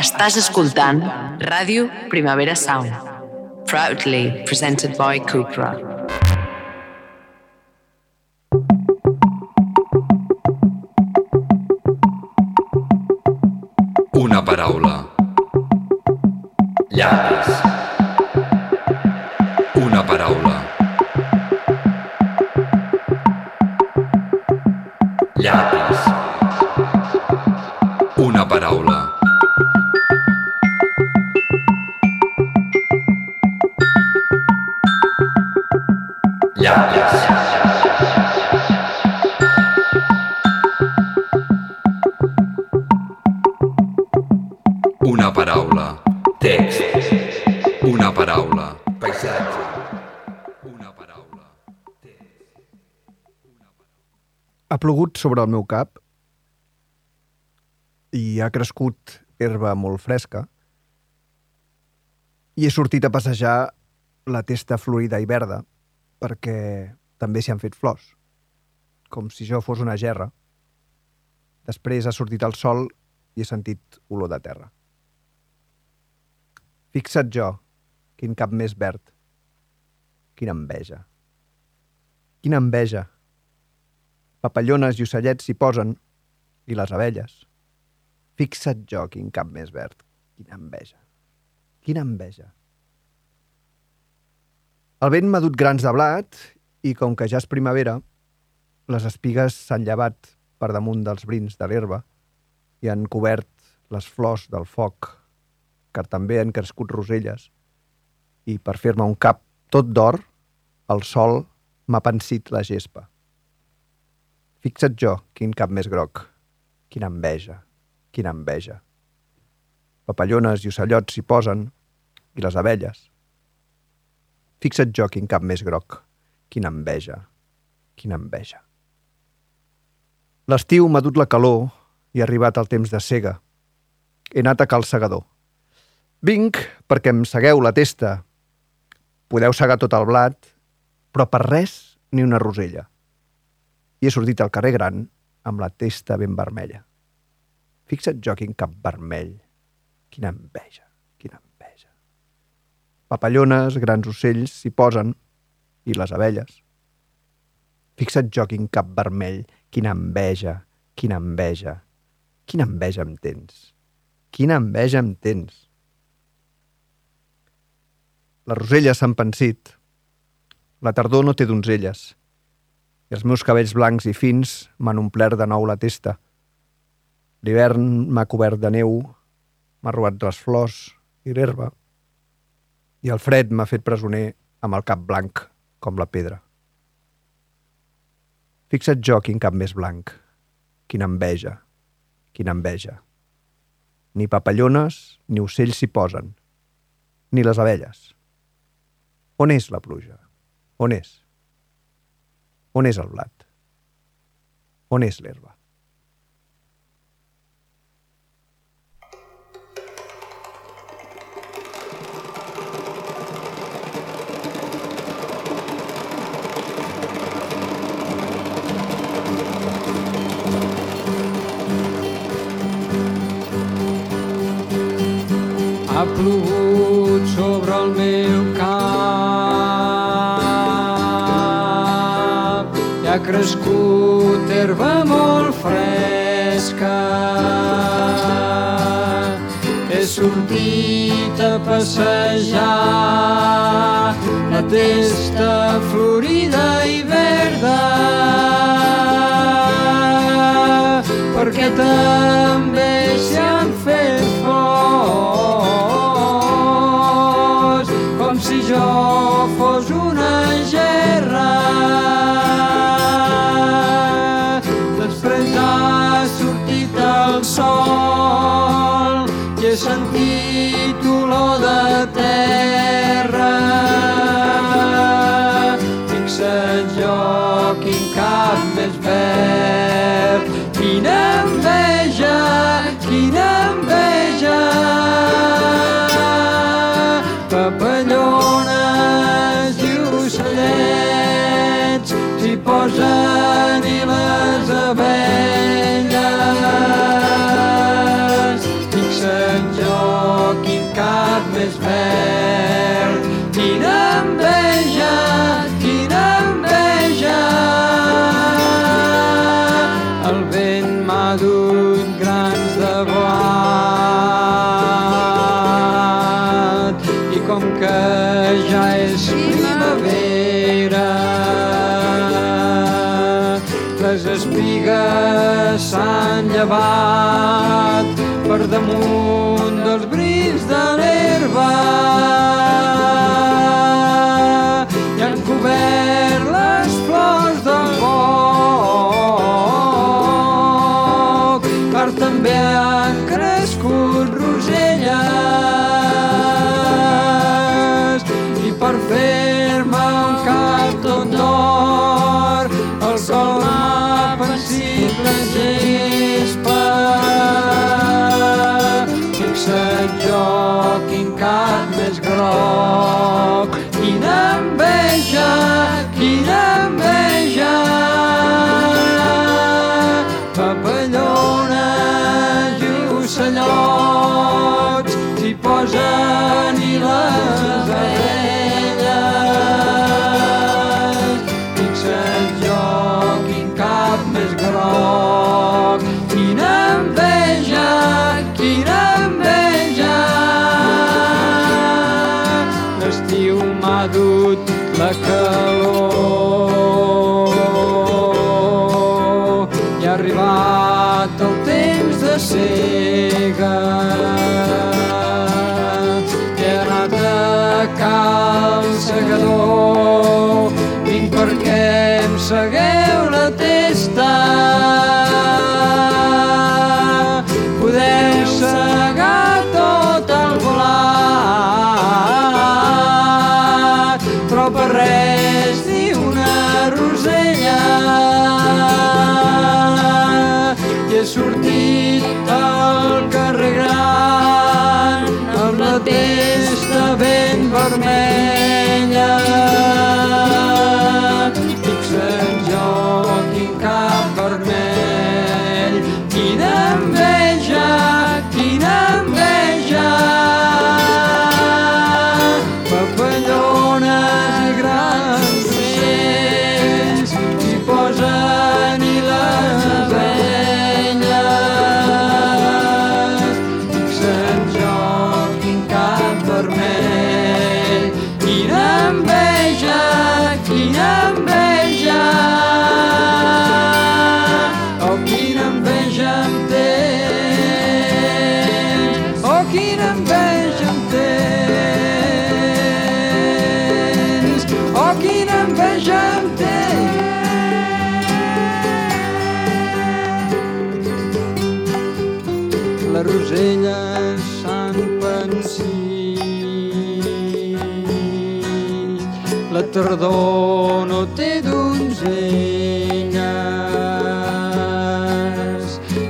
Estàs escoltant Ràdio Primavera Sound. Proudly presented by Cupra. Una paraula. Sobre el meu cap i ha crescut herba molt fresca i he sortit a passejar la testa florida i verda perquè també s'hi han fet flors, com si jo fos una gerra. Després ha sortit el sol i he sentit olor de terra. Fixa't jo, quin cap més verd. Quina enveja. Quina enveja. Papallones i ocellets s'hi posen, i les abelles. Fixa't jo, quin cap més verd. Quina enveja. Quina enveja. El vent m'ha dut grans de blat i, com que ja és primavera, les espigues s'han llevat per damunt dels brins de l'herba i han cobert les flors del foc, que també han crescut roselles, i per fer-me un cap tot d'or, el sol m'ha pensit la gespa. Fixa't jo, quin cap més groc. Quina enveja, quina enveja. Papallones i ocellots s'hi posen, i les abelles. Fixa't jo, quin cap més groc. Quina enveja, quina enveja. L'estiu m'ha dut la calor i ha arribat el temps de cega. He anat a cal segador. Vinc perquè em segueu la testa. Podeu segar tot el blat, però per res ni una rosella. I he sortit al carrer gran amb la testa ben vermella. Fixa't jo quin cap vermell. Quina enveja, quina enveja. Papallones, grans ocells s'hi posen, i les abelles. Fixa't jo quin cap vermell, quina enveja, quina enveja. Quina enveja em tens. Quina enveja em tens. Les roselles s'han pensit. La tardor no té donzelles. I els meus cabells blancs i fins m'han omplert de nou la testa. L'hivern m'ha cobert de neu, m'ha robat les flors i l'herba. I el fred m'ha fet presoner amb el cap blanc, com la pedra. Fixa't jo quin cap més blanc. Quina enveja, quina enveja. Ni papallones ni ocells s'hi posen, ni les abelles. On és la pluja? On és? On és el blat? On és l'herba? Ha plogut crescut herba molt fresca. He sortit a passejar la testa florida i verda perquè també s'hi han i Bye. més groc. Quina enveja, quina enveja, again. de rosella Sant Pensí. La tardor no té donzelles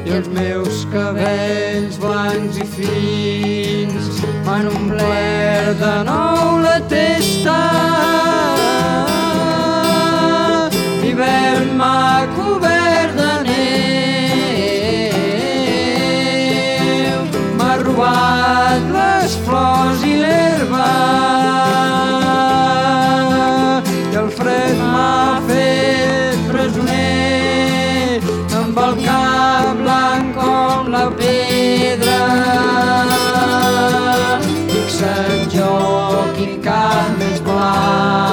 i els meus cabells blancs i fins m'han omplert de nou la testa. Ah.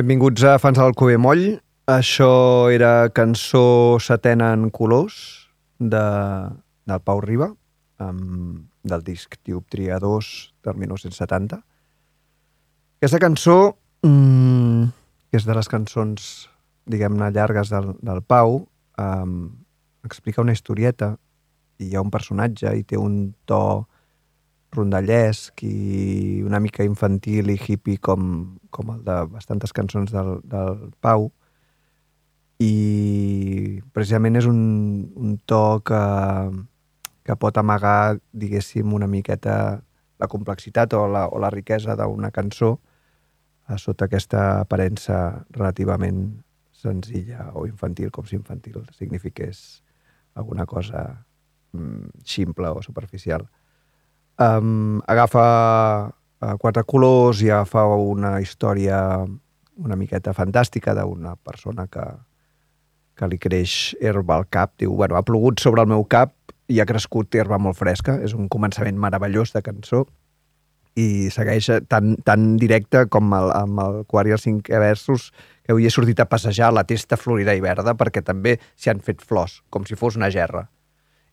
Benvinguts a Fans de l'Alcover Moll. Això era cançó setena en colors de, del Pau Riba, amb, del disc Dioptria 2 del 1970. Aquesta cançó, mmm, que és de les cançons, diguem-ne, llargues del, del Pau, um, explica una historieta i hi ha un personatge i té un to rondallesc i una mica infantil i hippie com, com el de bastantes cançons del, del Pau. I precisament és un, un to que, que pot amagar, diguéssim, una miqueta la complexitat o la, o la riquesa d'una cançó a sota aquesta aparença relativament senzilla o infantil, com si infantil signifiqués alguna cosa mm, ximple o superficial um, agafa uh, quatre colors i agafa una història una miqueta fantàstica d'una persona que, que li creix herba al cap. Diu, bueno, ha plogut sobre el meu cap i ha crescut herba molt fresca. És un començament meravellós de cançó i segueix tan, tan directe com el, amb el quart i els cinc versos que avui he sortit a passejar la testa florida i verda perquè també s'hi han fet flors, com si fos una gerra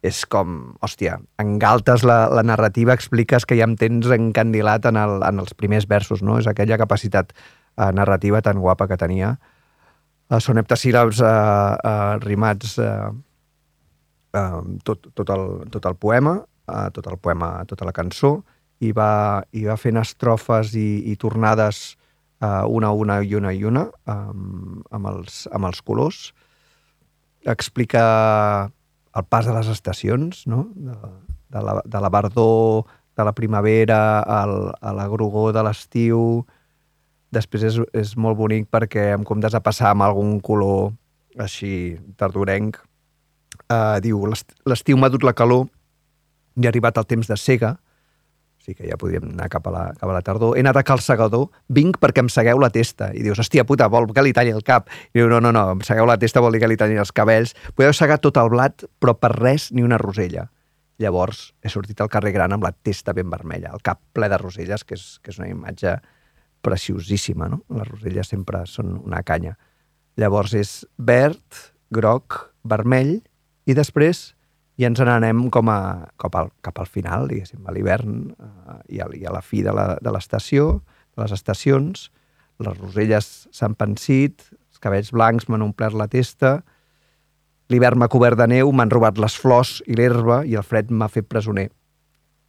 és com, hòstia, engaltes la, la narrativa, expliques que ja em tens encandilat en, el, en els primers versos, no? És aquella capacitat eh, narrativa tan guapa que tenia. Eh, són heptasíl·labs eh, eh, rimats eh, eh, tot, tot, el, tot el poema, eh, tot el poema, tota la cançó, i va, i va fent estrofes i, i tornades eh, una, una i una i una amb, amb, els, amb els colors. Explica el pas de les estacions, no? de, de, la, de la verdor de la primavera al, a la grogor de l'estiu. Després és, és molt bonic perquè en comptes de passar amb algun color així tardorenc, eh, diu l'estiu m'ha dut la calor i ha arribat el temps de cega, sí que ja podríem anar cap a la, cap a la tardor. He anat a cal segador, vinc perquè em segueu la testa. I dius, hòstia puta, vol que li talli el cap. I diu, no, no, no, em segueu la testa vol dir que li tallin els cabells. Podeu segar tot el blat, però per res ni una rosella. Llavors he sortit al carrer gran amb la testa ben vermella, el cap ple de roselles, que és, que és una imatge preciosíssima, no? Les roselles sempre són una canya. Llavors és verd, groc, vermell, i després i ens n'anem com a, cap, al, cap al final, diguéssim, a l'hivern eh, i, a, i a la fi de l'estació, de, de les estacions. Les roselles s'han pensit, els cabells blancs m'han omplert la testa, l'hivern m'ha cobert de neu, m'han robat les flors i l'herba i el fred m'ha fet presoner.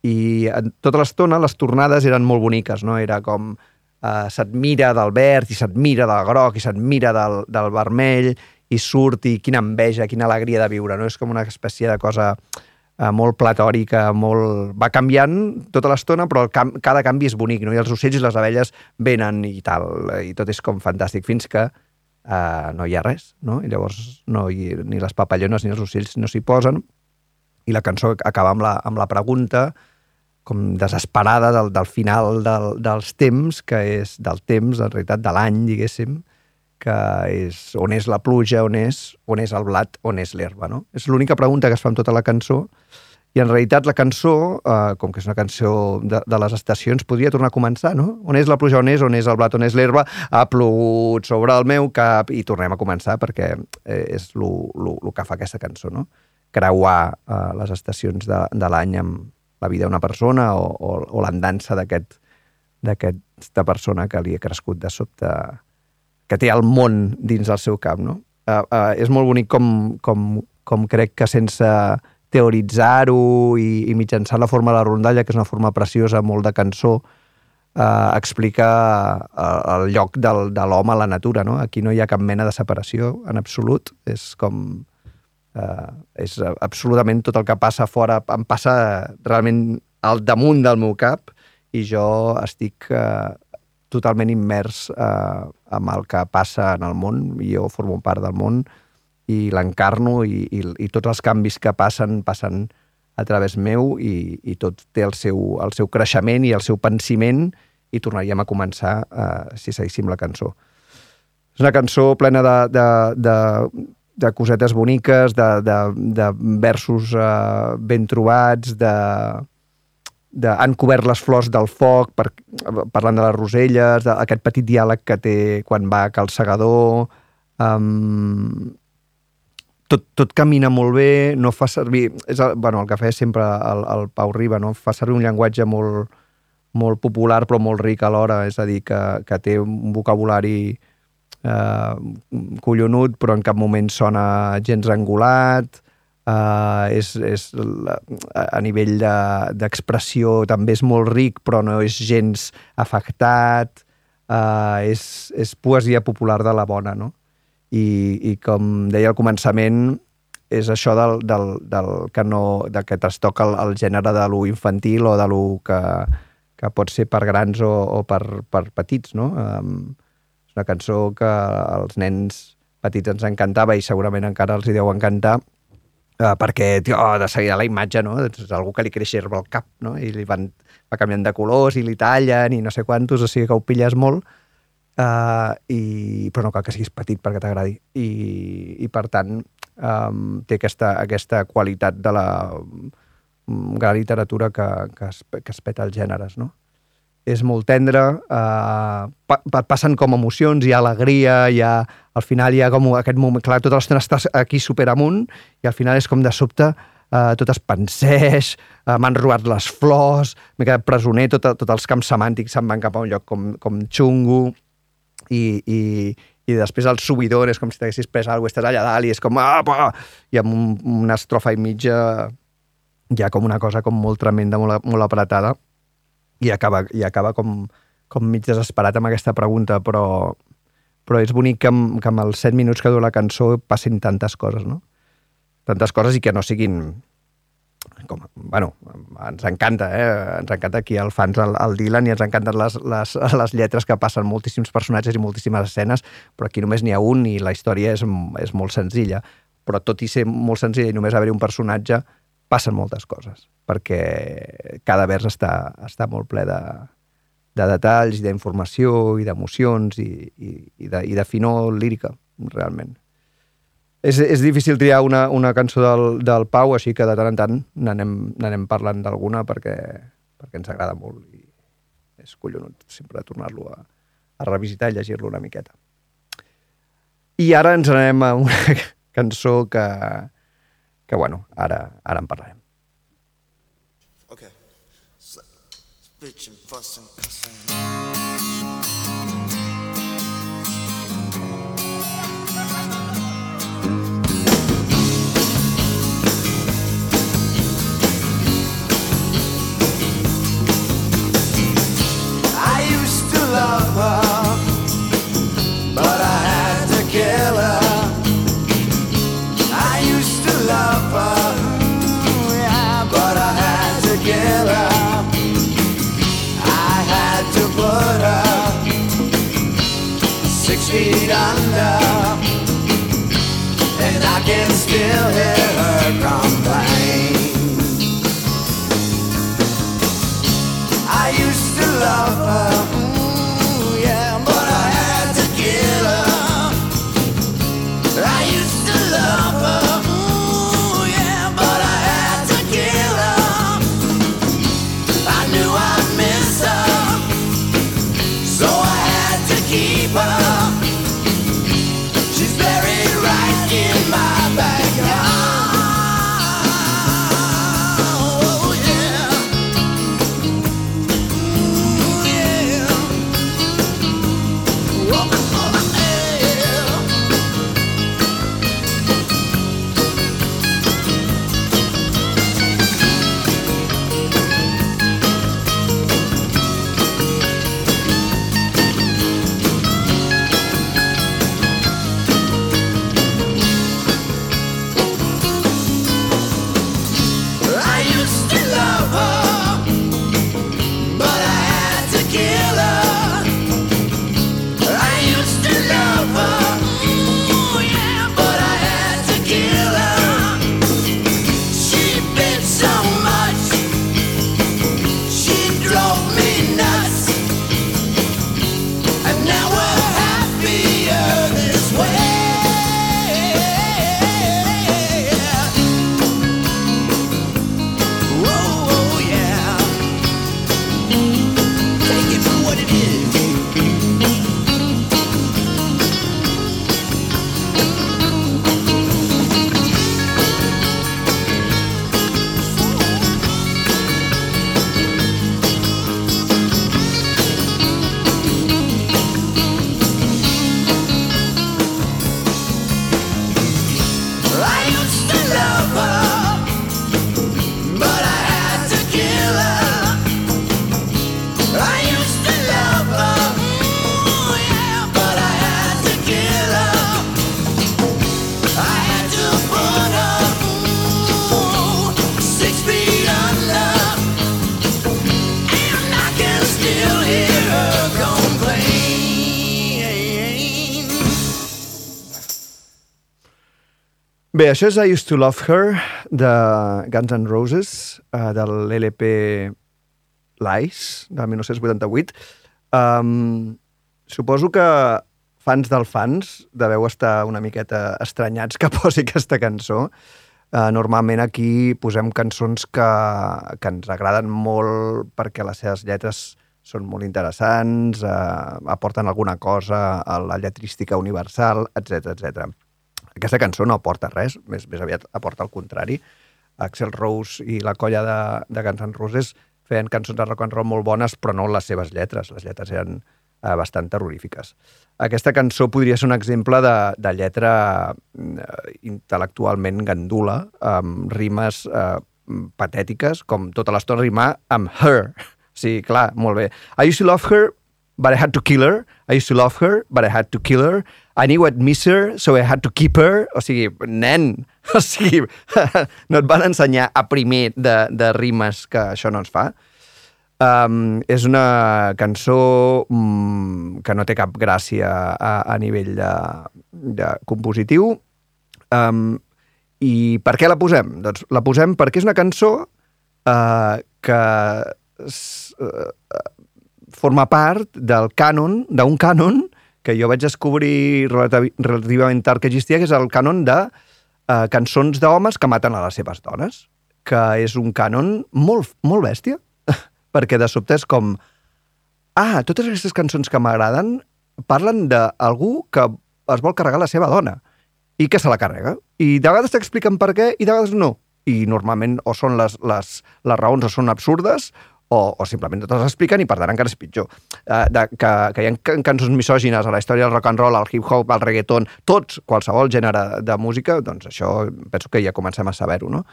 I en tota l'estona les tornades eren molt boniques, no? Era com eh, s'admira del verd i s'admira del groc i s'admira del, del vermell i surt i quina enveja, quina alegria de viure, no? És com una espècie de cosa eh, molt platòrica, molt... va canviant tota l'estona, però el cam... cada canvi és bonic, no? I els ocells i les abelles venen i tal, i tot és com fantàstic, fins que eh, no hi ha res, no? I llavors no hi, ni les papallones ni els ocells no s'hi posen, i la cançó acaba amb la, amb la pregunta com desesperada del, del final del, dels temps, que és del temps, en realitat de l'any, diguéssim, que és on és la pluja, on és, on és el blat, on és l'herba, no? És l'única pregunta que es fa amb tota la cançó i en realitat la cançó, eh, com que és una cançó de, de les estacions, podria tornar a començar, no? On és la pluja, on és, on és el blat, on és l'herba, ha plogut sobre el meu cap i tornem a començar perquè eh, és el que fa aquesta cançó, no? Creuar eh, les estacions de, de l'any amb la vida d'una persona o, o, o l'andança d'aquest d'aquesta persona que li ha crescut de sobte que té el món dins del seu cap, no? Uh, uh, és molt bonic com, com, com crec que sense teoritzar-ho i, i mitjançant la forma de la rondalla, que és una forma preciosa, molt de cançó, eh, explica uh, el lloc del, de l'home a la natura. No? Aquí no hi ha cap mena de separació en absolut. És com... Eh, és absolutament tot el que passa fora em passa realment al damunt del meu cap i jo estic eh, totalment immers eh, amb el que passa en el món, jo formo part del món i l'encarno i, i, i tots els canvis que passen, passen a través meu i, i tot té el seu, el seu creixement i el seu pensiment i tornaríem a començar eh, si seguíssim la cançó. És una cançó plena de, de, de, de cosetes boniques, de, de, de versos eh, ben trobats, de, de, han cobert les flors del foc, per, parlant de les roselles, d'aquest petit diàleg que té quan va a Cal Segador... Um, tot, tot camina molt bé, no fa servir... És el, bueno, el que feia sempre el, el Pau Riba, no? fa servir un llenguatge molt, molt popular però molt ric alhora, és a dir, que, que té un vocabulari eh, collonut però en cap moment sona gens angulat, eh, és, és a nivell d'expressió de, també és molt ric però no és gens afectat, eh, és, és poesia popular de la bona, no? I, i com deia al començament, és això del, del, del que no, de que trastoca el, el gènere de lo infantil o de lo que, que pot ser per grans o, o per, per petits, no? Um, és una cançó que als nens petits ens encantava i segurament encara els hi deu encantar uh, perquè, tio, oh, de seguida la imatge, no? És algú que li creix herba al cap, no? I li van, va canviant de colors i li tallen i no sé quantos, o sigui que ho pilles molt Uh, i, però no cal que siguis petit perquè t'agradi. I, I, per tant, um, té aquesta, aquesta qualitat de la mm, gran literatura que, que, es, que es peta els gèneres, no? És molt tendre, pa, passen com emocions, hi ha alegria, hi ha, al final hi ha com aquest moment, clar, tota l'estona estàs aquí super amunt i al final és com de sobte uh, tot es penseix, uh, m'han robat les flors, m'he quedat presoner, tot, tots els camps semàntics se'n van cap a un lloc com, com xungo, i, i, i després el subidor és com si t'haguessis pres alguna cosa, estàs allà dalt i és com... Ah, I amb un, una estrofa i mitja hi ha com una cosa com molt tremenda, molt, molt apretada i acaba, i acaba com, com mig desesperat amb aquesta pregunta, però, però és bonic que amb, que amb els set minuts que dura la cançó passin tantes coses, no? Tantes coses i que no siguin com, bueno, ens encanta, eh? ens encanta aquí el fans el, el Dylan i ens encanten les, les, les lletres que passen moltíssims personatges i moltíssimes escenes, però aquí només n'hi ha un i la història és, és molt senzilla. Però tot i ser molt senzilla i només haver-hi un personatge, passen moltes coses, perquè cada vers està, està molt ple de, de detalls i d'informació i d'emocions i, i, i, de, i de finor lírica, realment és, és difícil triar una, una cançó del, del Pau, així que de tant en tant n'anem parlant d'alguna perquè, perquè ens agrada molt i és collonut sempre tornar-lo a, a revisitar i llegir-lo una miqueta. I ara ens anem a una cançó que, que bueno, ara, ara en parlarem. Okay. So, bitchin', fussin', cussin'. I used to love her, feet under, and I can still hear Bé, això és I Used to Love Her, de Guns N' Roses, uh, de l'LP Lies, de 1988. Um, suposo que fans del fans deveu estar una miqueta estranyats que posi aquesta cançó. Uh, normalment aquí posem cançons que, que ens agraden molt perquè les seves lletres són molt interessants, uh, aporten alguna cosa a la lletrística universal, etc etc. Aquesta cançó no aporta res, més, més aviat aporta el contrari. Axel Rose i la colla de, de Guns N' Roses feien cançons de rock and roll molt bones, però no les seves lletres. Les lletres eren eh, bastant terrorífiques. Aquesta cançó podria ser un exemple de, de lletra eh, intel·lectualment gandula, amb rimes eh, patètiques, com tota l'estona rimar amb her. Sí, clar, molt bé. I used to love her, but I had to kill her. I used to love her, but I had to kill her. I knew I'd miss her, so I had to keep her. O sigui, nen, o sigui, no et van ensenyar a primer de, de rimes que això no ens fa. Um, és una cançó um, que no té cap gràcia a, a nivell de, de compositiu. Um, I per què la posem? Doncs la posem perquè és una cançó uh, que uh, forma part del cànon, d'un cànon que jo vaig descobrir relati- relativament tard que existia, que és el cànon de uh, cançons d'homes que maten a les seves dones, que és un cànon molt, molt bèstia, perquè de sobte és com ah, totes aquestes cançons que m'agraden parlen d'algú que es vol carregar la seva dona i que se la carrega. I de vegades t'expliquen per què i de vegades no. I normalment o són les, les, les raons o són absurdes o, o simplement no te expliquen i per tant encara és pitjor. Uh, de, que, que hi ha can- cançons misògines a la història del rock and roll, al hip-hop, al reggaeton, tots, qualsevol gènere de música, doncs això penso que ja comencem a saber-ho, no?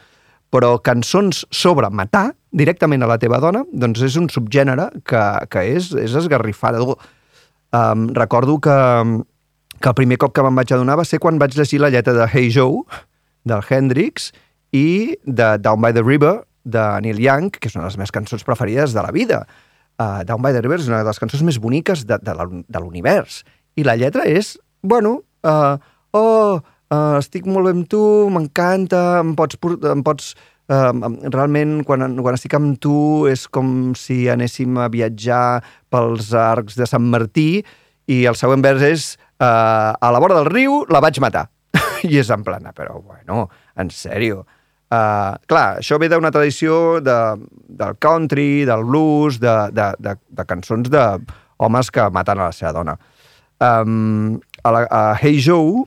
Però cançons sobre matar directament a la teva dona, doncs és un subgènere que, que és, és esgarrifador. Um, recordo que, que el primer cop que me'n vaig adonar va ser quan vaig llegir la lletra de Hey Joe, del Hendrix, i de Down by the River, de Neil Young, que és una de les meves cançons preferides de la vida. Uh, Down by the River és una de les cançons més boniques de, de l'univers. I la lletra és, bueno, uh, oh, uh, estic molt bé amb tu, m'encanta, em pots... Em pots uh, realment, quan, quan estic amb tu, és com si anéssim a viatjar pels arcs de Sant Martí i el següent vers és uh, a la vora del riu la vaig matar. I és en plan, "Ah, però bueno, en sèrio. Uh, clar, això ve d'una tradició de, del country, del blues, de, de, de, de cançons d'homes que maten a la seva dona. Um, a, la, a Hey Joe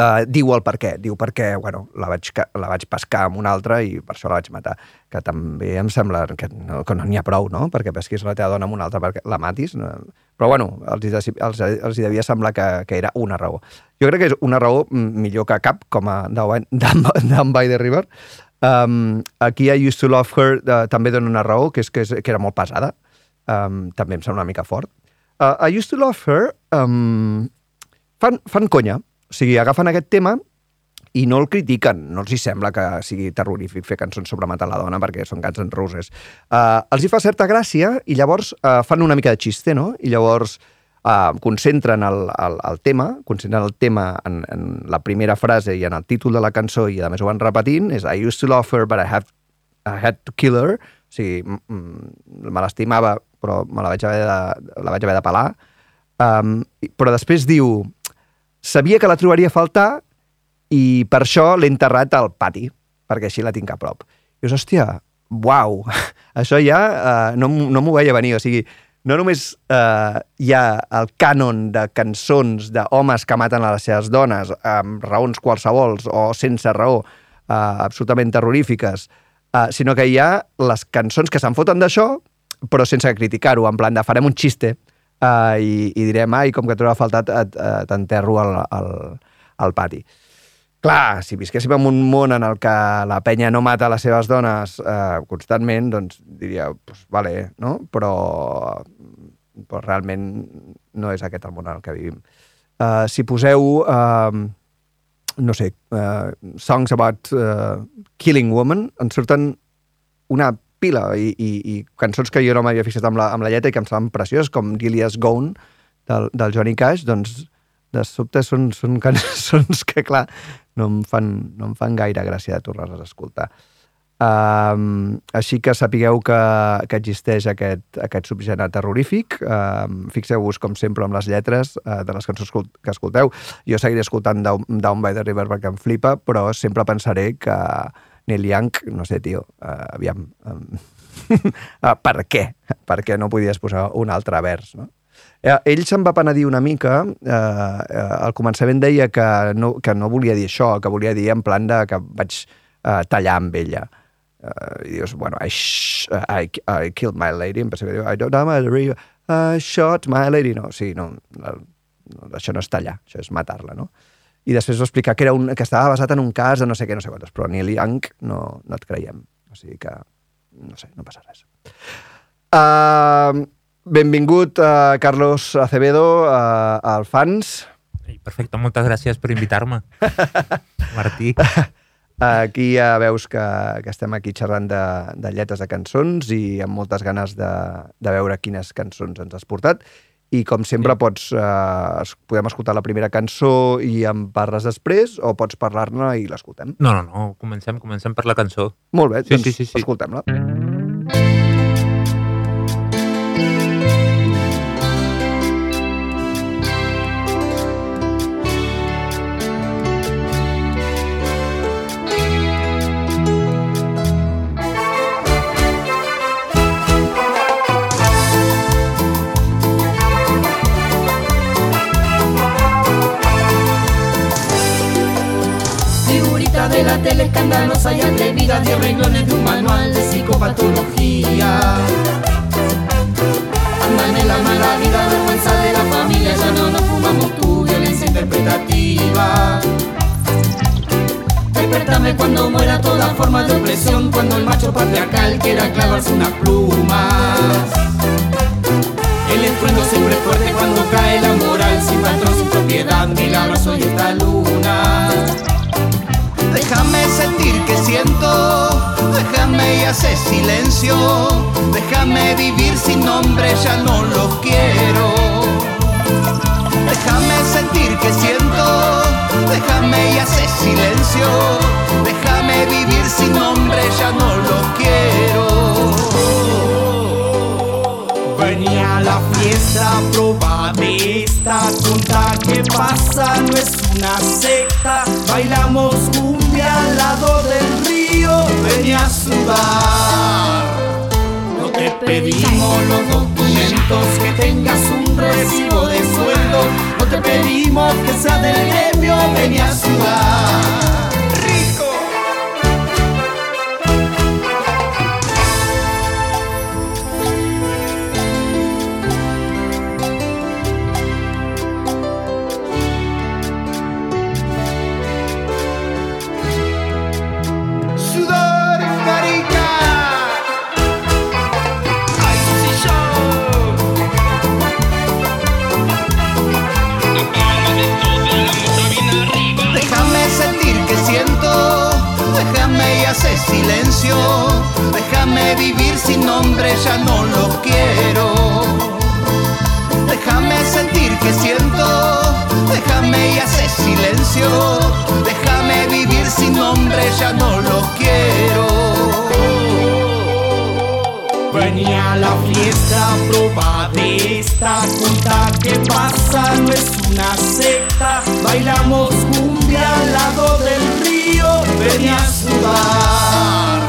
uh, diu el per què. Diu perquè, bueno, la vaig, la vaig pescar amb una altra i per això la vaig matar. Que també em sembla que no que no n'hi ha prou, no? Perquè pesquis la teva dona amb una altra perquè la matis. No? Però, bueno, els, de- els, els hi devia semblar que, que era una raó. Jo crec que és una raó millor que cap, com a Down by the River. Um, aquí I Used to Love Her uh, també dona una raó, que és que, és, que era molt pesada. Um, també em sembla una mica fort. Uh, I Used to Love Her um, fan, fan conya. O sigui, agafen aquest tema i no el critiquen. No els hi sembla que sigui terrorífic fer cançons sobre matar la dona perquè són Guns N' Roses. Uh, els hi fa certa gràcia i llavors uh, fan una mica de xiste, no? I llavors uh, concentren el, el, el tema, concentren el tema en, en la primera frase i en el títol de la cançó i a més ho van repetint, és I used to love her but I, have, I had to kill her. O sigui, me l'estimava però me la vaig haver de, la vaig haver de pelar. Um, però després diu sabia que la trobaria a faltar i per això l'he enterrat al pati, perquè així la tinc a prop. I dius, hòstia, uau, això ja uh, no, no m'ho veia venir, o sigui, no només uh, hi ha el cànon de cançons d'homes que maten a les seves dones amb raons qualsevols o sense raó, uh, absolutament terrorífiques, uh, sinó que hi ha les cançons que se'n foten d'això, però sense criticar-ho, en plan de farem un xiste uh, i, i direm, ai, com que t'haurà faltat, et- t'enterro al, al, al pati. Clar, si visquéssim en un món en el que la penya no mata les seves dones eh, constantment, doncs diria, pues, vale, no? Però, però realment no és aquest el món en el que vivim. Uh, si poseu, uh, no sé, uh, songs about uh, killing women, en surten una pila i, i, i cançons que jo no m'havia fixat amb la, amb la lletra i que em semblaven precioses, com Gillias Gone, del, del Johnny Cash, doncs de sobte són, són cançons que, clar, no em fan, no em fan gaire gràcia de tornar-les a escoltar. Um, així que sapigueu que, que existeix aquest, aquest subgènere terrorífic. Um, Fixeu-vos, com sempre, amb les lletres uh, de les cançons que escolteu. Jo seguiré escoltant Down, Down by the River perquè em flipa, però sempre pensaré que Neil Young, no sé, tio, uh, aviam... Um, uh, per què? Per què no podies posar un altre vers, no? Eh, ell se'n va penedir una mica, eh, eh, al començament deia que no, que no volia dir això, que volia dir en plan de que vaig eh, tallar amb ella. Uh, i dius, bueno, I, I, I killed my lady, em que diu, I don't know I shot my lady. No, sí, no, no, això no és tallar, això és matar-la, no? I després va explicar que, era un, que estava basat en un cas de no sé què, no sé quantos, però Neil Young no, no et creiem. O sigui que, no sé, no passa res. Uh, benvingut, uh, Carlos Acevedo, uh, al Fans. Perfecte, moltes gràcies per invitar-me. Martí. Aquí ja veus que, que estem aquí xerrant de, de lletres de cançons i amb moltes ganes de, de veure quines cançons ens has portat. I com sempre Sí. pots, eh, podem escoltar la primera cançó i en parles després o pots parlar-ne i l'escoltem. No, no, no, comencem, comencem per la cançó. Molt bé, Sí, doncs sí, sí, sí. escoltem-la. Figurita de tele escandalosa y atrevida de renglones de un manual de psicopatología. Andan la mala vida, vergüenza de la familia, ya no nos fumamos tu violencia interpretativa. Despertame cuando muera toda forma de opresión, cuando el macho patriarcal quiera clavarse unas plumas. El estruendo siempre fuerte cuando cae la moral, sin patrón, sin propiedad, milagroso y esta luna. Déjame y hace silencio, déjame vivir sin nombre, ya no lo quiero. Déjame sentir que siento, déjame y hace silencio, déjame vivir sin nombre, ya no lo quiero. Venía la fiesta, proba de esta tonta que pasa, no es una secta. Bailamos cumbia al lado del río, venía a sudar. No te pedimos los documentos, que tengas un recibo de sueldo. No te pedimos que sea del gremio, venía a sudar. De esta junta que pasa, no es una secta. Bailamos cumbia al lado del río, venía a sudar.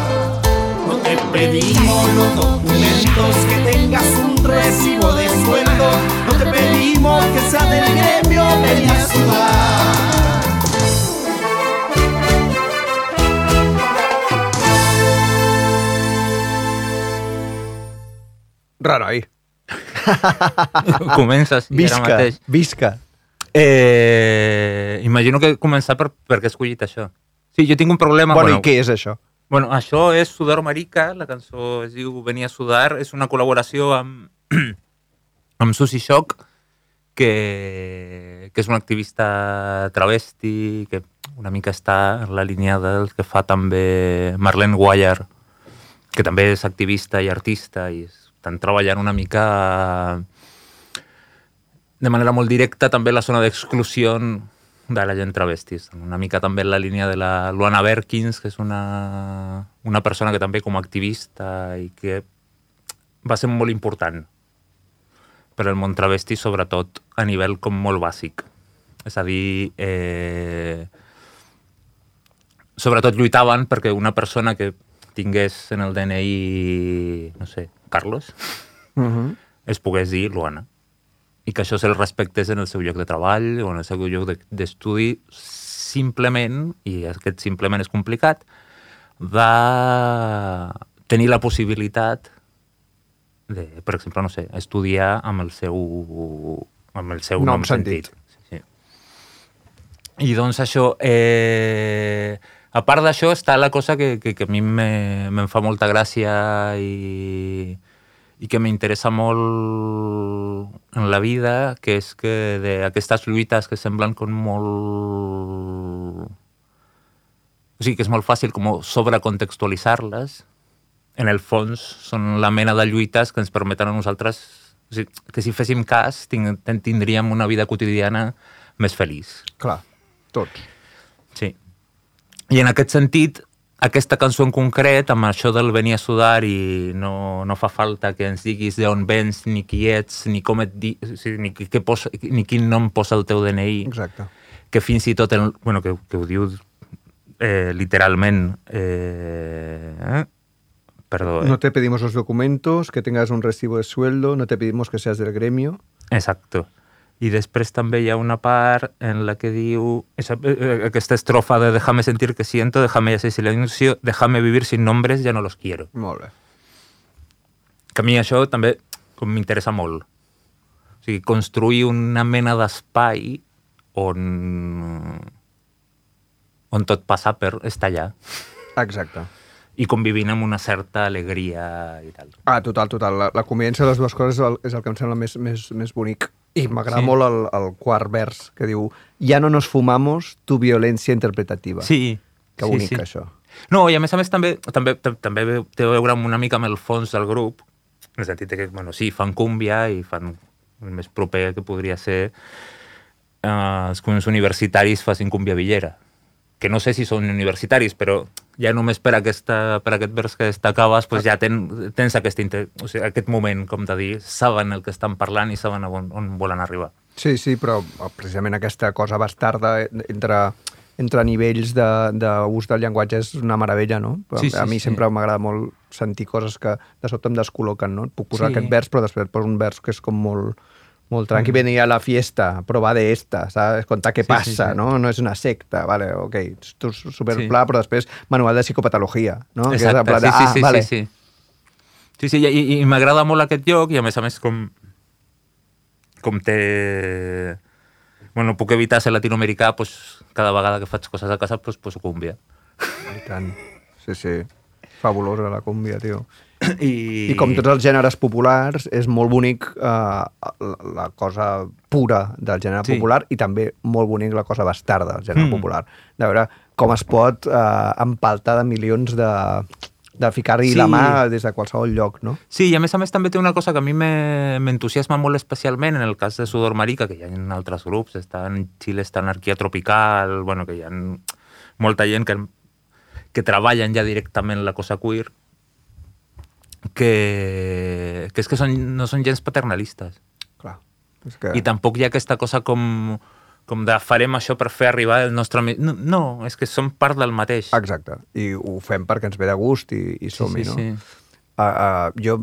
No te pedimos los documentos, que tengas un recibo de sueldo. No te pedimos que sea del gremio, venía a sudar. Renoi. Comences i ara Visca, mateix. visca. Eh, imagino que començar per, per què he escollit això. Sí, jo tinc un problema... Bueno, i què és això? Bueno, això és Sudor Marica, la cançó es diu Venia a sudar, és una col·laboració amb, amb Susi Shock, que, que és una activista travesti, que una mica està en la línia del que fa també Marlene Guayar que també és activista i artista i estan treballant una mica de manera molt directa també la zona d'exclusió de la gent travestis. Una mica també en la línia de la Luana Berkins, que és una, una persona que també com a activista i que va ser molt important per al món travesti, sobretot a nivell com molt bàsic. És a dir, eh, sobretot lluitaven perquè una persona que tingués en el DNI, no sé, Carlos, Uh -huh. es pogués dir Luana. I que això se'l respectés en el seu lloc de treball o en el seu lloc de- d'estudi simplement, i aquest simplement és complicat, va tenir la possibilitat de, per exemple, no sé, estudiar amb el seu, amb el seu Nom nom, sentit. sentit. Sí, sí. I doncs això, eh, a part d'això està la cosa que, que, que a mi me- me'n fa molta gràcia i, i que m'interessa molt en la vida, que és que d'aquestes lluites que semblen com molt... O sigui, que és molt fàcil com sobrecontextualitzar-les, en el fons són la mena de lluites que ens permeten a nosaltres o sigui, que si féssim cas tindríem una vida quotidiana més feliç. Clar, tots. I en aquest sentit, aquesta cançó en concret, amb això del venir a sudar i no, no fa falta que ens diguis d'on vens, ni qui ets, ni com et di... o sigui, ni, què posa, ni quin nom posa el teu DNI, Exacte. que fins i tot, el, bueno, que, que ho diu eh, literalment... Eh, eh? Perdó, eh? No te pedimos los documentos, que tengas un recibo de sueldo, no te pedimos que seas del gremio. Exacto. I després també hi ha una part en la que diu esa, eh, aquesta estrofa de déjame sentir que siento, déjame ya ser silencio, déjame vivir sin nombres, ya no los quiero. Molt bé. Que a mi això també m'interessa molt. O sigui, construir una mena d'espai on, on tot passa per estar allà Exacte. i convivint amb una certa alegria i tal. Ah, total, total. La, la convivència de les dues coses és el, és el que em sembla més, més, més bonic. I m'agrada Sí. molt el, el quart vers, que diu «Ya no nos fumamos tu violencia interpretativa». Sí. Que sí, bonic, sí. això. No, i a més a més també, també, tam- també té a veure una mica amb el fons del grup, en el sentit que, bueno, sí, fan cúmbia i fan el més proper que podria ser eh, els universitaris facin cúmbia villera. Que no sé si són universitaris, però ja només per, aquesta, per aquest vers que destacaves pues ja ten, tens aquest, inter, o sigui, aquest moment, com de dir, saben el que estan parlant i saben on, on volen arribar. Sí, sí, però eh, precisament aquesta cosa bastarda entre, entre nivells d'ús de, d'ús del llenguatge és una meravella, no? Sí, sí, a mi sí. sempre m'agrada molt sentir coses que de sobte em descol·loquen, no? Puc posar Sí. aquest vers, però després poso un vers que és com molt, molt tranqui. Mm. Venir a la fiesta, provar de esta, ¿sabes? Contar què Sí, sí, passa, sí. no? No és una secta, vale, ok, tu super Sí. però després manual de psicopatologia, no? Que és Exacte, de, sí, sí, ah, sí, vale. sí, sí. Sí, sí, i, i m'agrada molt aquest lloc i a més a més com, com té... Bueno, no puc evitar ser latinoamericà, pues, cada vegada que faig coses a casa pues, poso cúmbia. I tant. Sí, sí. Fabulosa la cúmbia, tio. I, I com tots els gèneres populars, és molt bonic eh, la, cosa pura del gènere Sí. popular i també molt bonic la cosa bastarda del gènere Mm. popular. De veure com es pot eh, empaltar de milions de, de ficar-hi Sí. la mà des de qualsevol lloc, no? Sí, i a més a més també té una cosa que a mi me- m'entusiasma molt especialment en el cas de Sudor Marica, que hi ha en altres grups, està en Xile, està Anarquia Tropical, bueno, que hi ha molta gent que, que treballen ja directament la cosa queer, que, que és que són, no són gens paternalistes. Clar. És que... I tampoc hi ha aquesta cosa com, com de farem això per fer arribar el nostre... ami-". No, no, és que som part del mateix. Exacte. I ho fem perquè ens ve de gust i, i som-hi, sí, no? sí. Uh, uh, jo,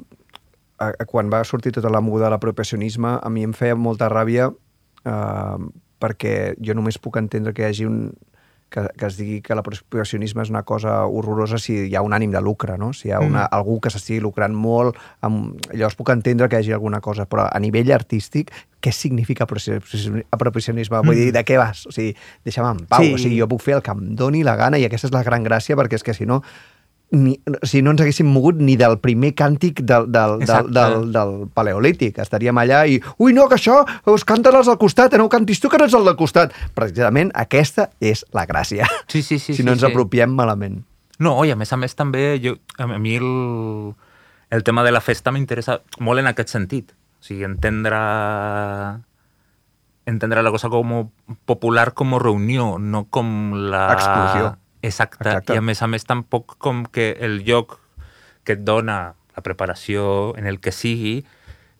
uh, quan va sortir tota la moguda de l'apropiacionisme, a mi em feia molta ràbia uh, perquè jo només puc entendre que hi hagi un que, que es digui que l'apropiacionisme és una cosa horrorosa si hi ha un ànim de lucre, no? Si hi ha una, Mm. algú que s'estigui lucrant molt, amb... llavors puc entendre que hi hagi alguna cosa, però a nivell artístic, què significa apropiacionisme? apropiacionisme? Vull dir, de què vas? O sigui, deixa'm en pau. Mm. Sí. O sigui, jo puc fer el que em doni la gana i aquesta és la gran gràcia, perquè és que si no ni, o sigui, no ens haguéssim mogut ni del primer càntic del, del, del, del, del paleolític. Estaríem allà i, ui, no, que això, us canten els del costat, eh, no ho cantis tu, que no ets el del costat. Precisament aquesta és la gràcia, Sí, sí, sí. si no sí, ens sí. apropiem malament. No, i a més a més també jo, a mi el, el tema de la festa m'interessa molt en aquest sentit. O sigui, entendre entendre la cosa com popular com reunió, no com la... Explosió. Exacte. Exacte. I a més a més tampoc com que el lloc que et dona la preparació en el que sigui,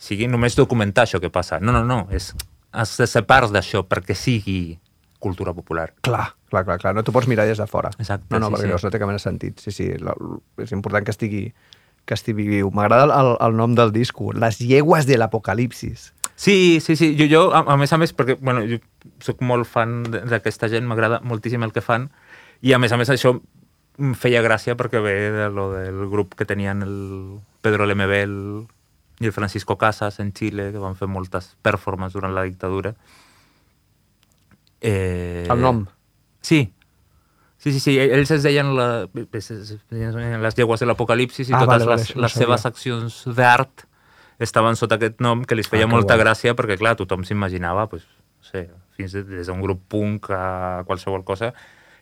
sigui només documentar això que passa. No, no, no. És, has de ser part d'això perquè sigui cultura popular. Clar, clar, clar, clar. No t'ho pots mirar des de fora. Exacte, No, no, sí, perquè sí. llavors no té cap mena sentit. Sí, sí, la, és important que estigui, que estigui viu. M'agrada el, el, nom del disco, Les llegües de l'apocalipsis. Sí, sí, sí. Jo, jo a, a més a més, perquè bueno, jo soc molt fan d'aquesta gent, m'agrada moltíssim el que fan, i a més a més això em feia gràcia perquè ve de lo del grup que tenien el Pedro Lemebel i el Francisco Casas en Xile, que van fer moltes performances durant la dictadura. Eh, El nom. Sí. Sí, sí, sí, ells es deien la, les llegües de l'apocalipsis i Ah, totes vale, vale, les, les seves accions d'art estaven sota aquest nom que li feia Ah, molta guai. gràcia perquè, clar, tothom s'imaginava, pues, no sé, fins de, des d'un grup punk a qualsevol cosa,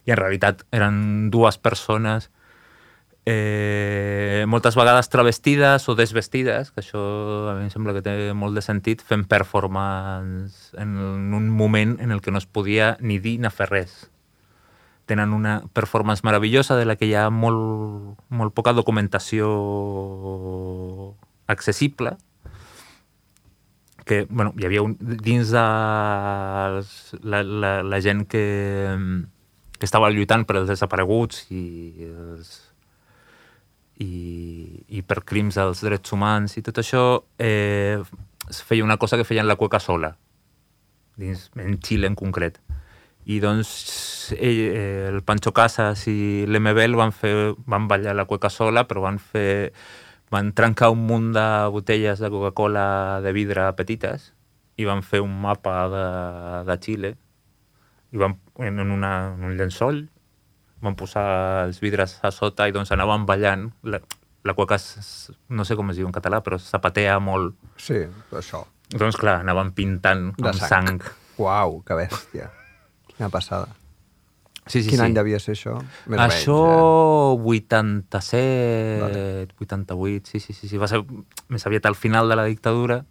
i en realitat eren dues persones eh, moltes vegades travestides o desvestides, que això a mi em sembla que té molt de sentit, fent performance en un moment en el que no es podia ni dir ni fer res. Tenen una performance meravellosa de la que hi ha molt, molt poca documentació accessible, que bueno, hi havia un, dins de la, la, la gent que, que estava lluitant per als desapareguts i, els, i, i per crims dels drets humans i tot això, eh, feia una cosa que feien la cueca sola, dins, en Xile en concret. I doncs eh, el Pancho Casas i l'Emebel van, fer, van ballar la cueca sola, però van fer van trencar un munt de botelles de Coca-Cola de vidre petites i van fer un mapa de, de Xile i van en, una, en un llençol van posar els vidres a sota i doncs anaven ballant la, la cueca, és- no sé com es diu en català, però zapatea molt. Sí, això. Doncs clar, anaven pintant De amb sang. sang. Uau, que bèstia. Quina passada. Sí, sí, Quin sí. any devia ser això? Més Això, menys, 87, Vale. 88, sí, sí, sí, sí. Va ser més aviat al final de la dictadura,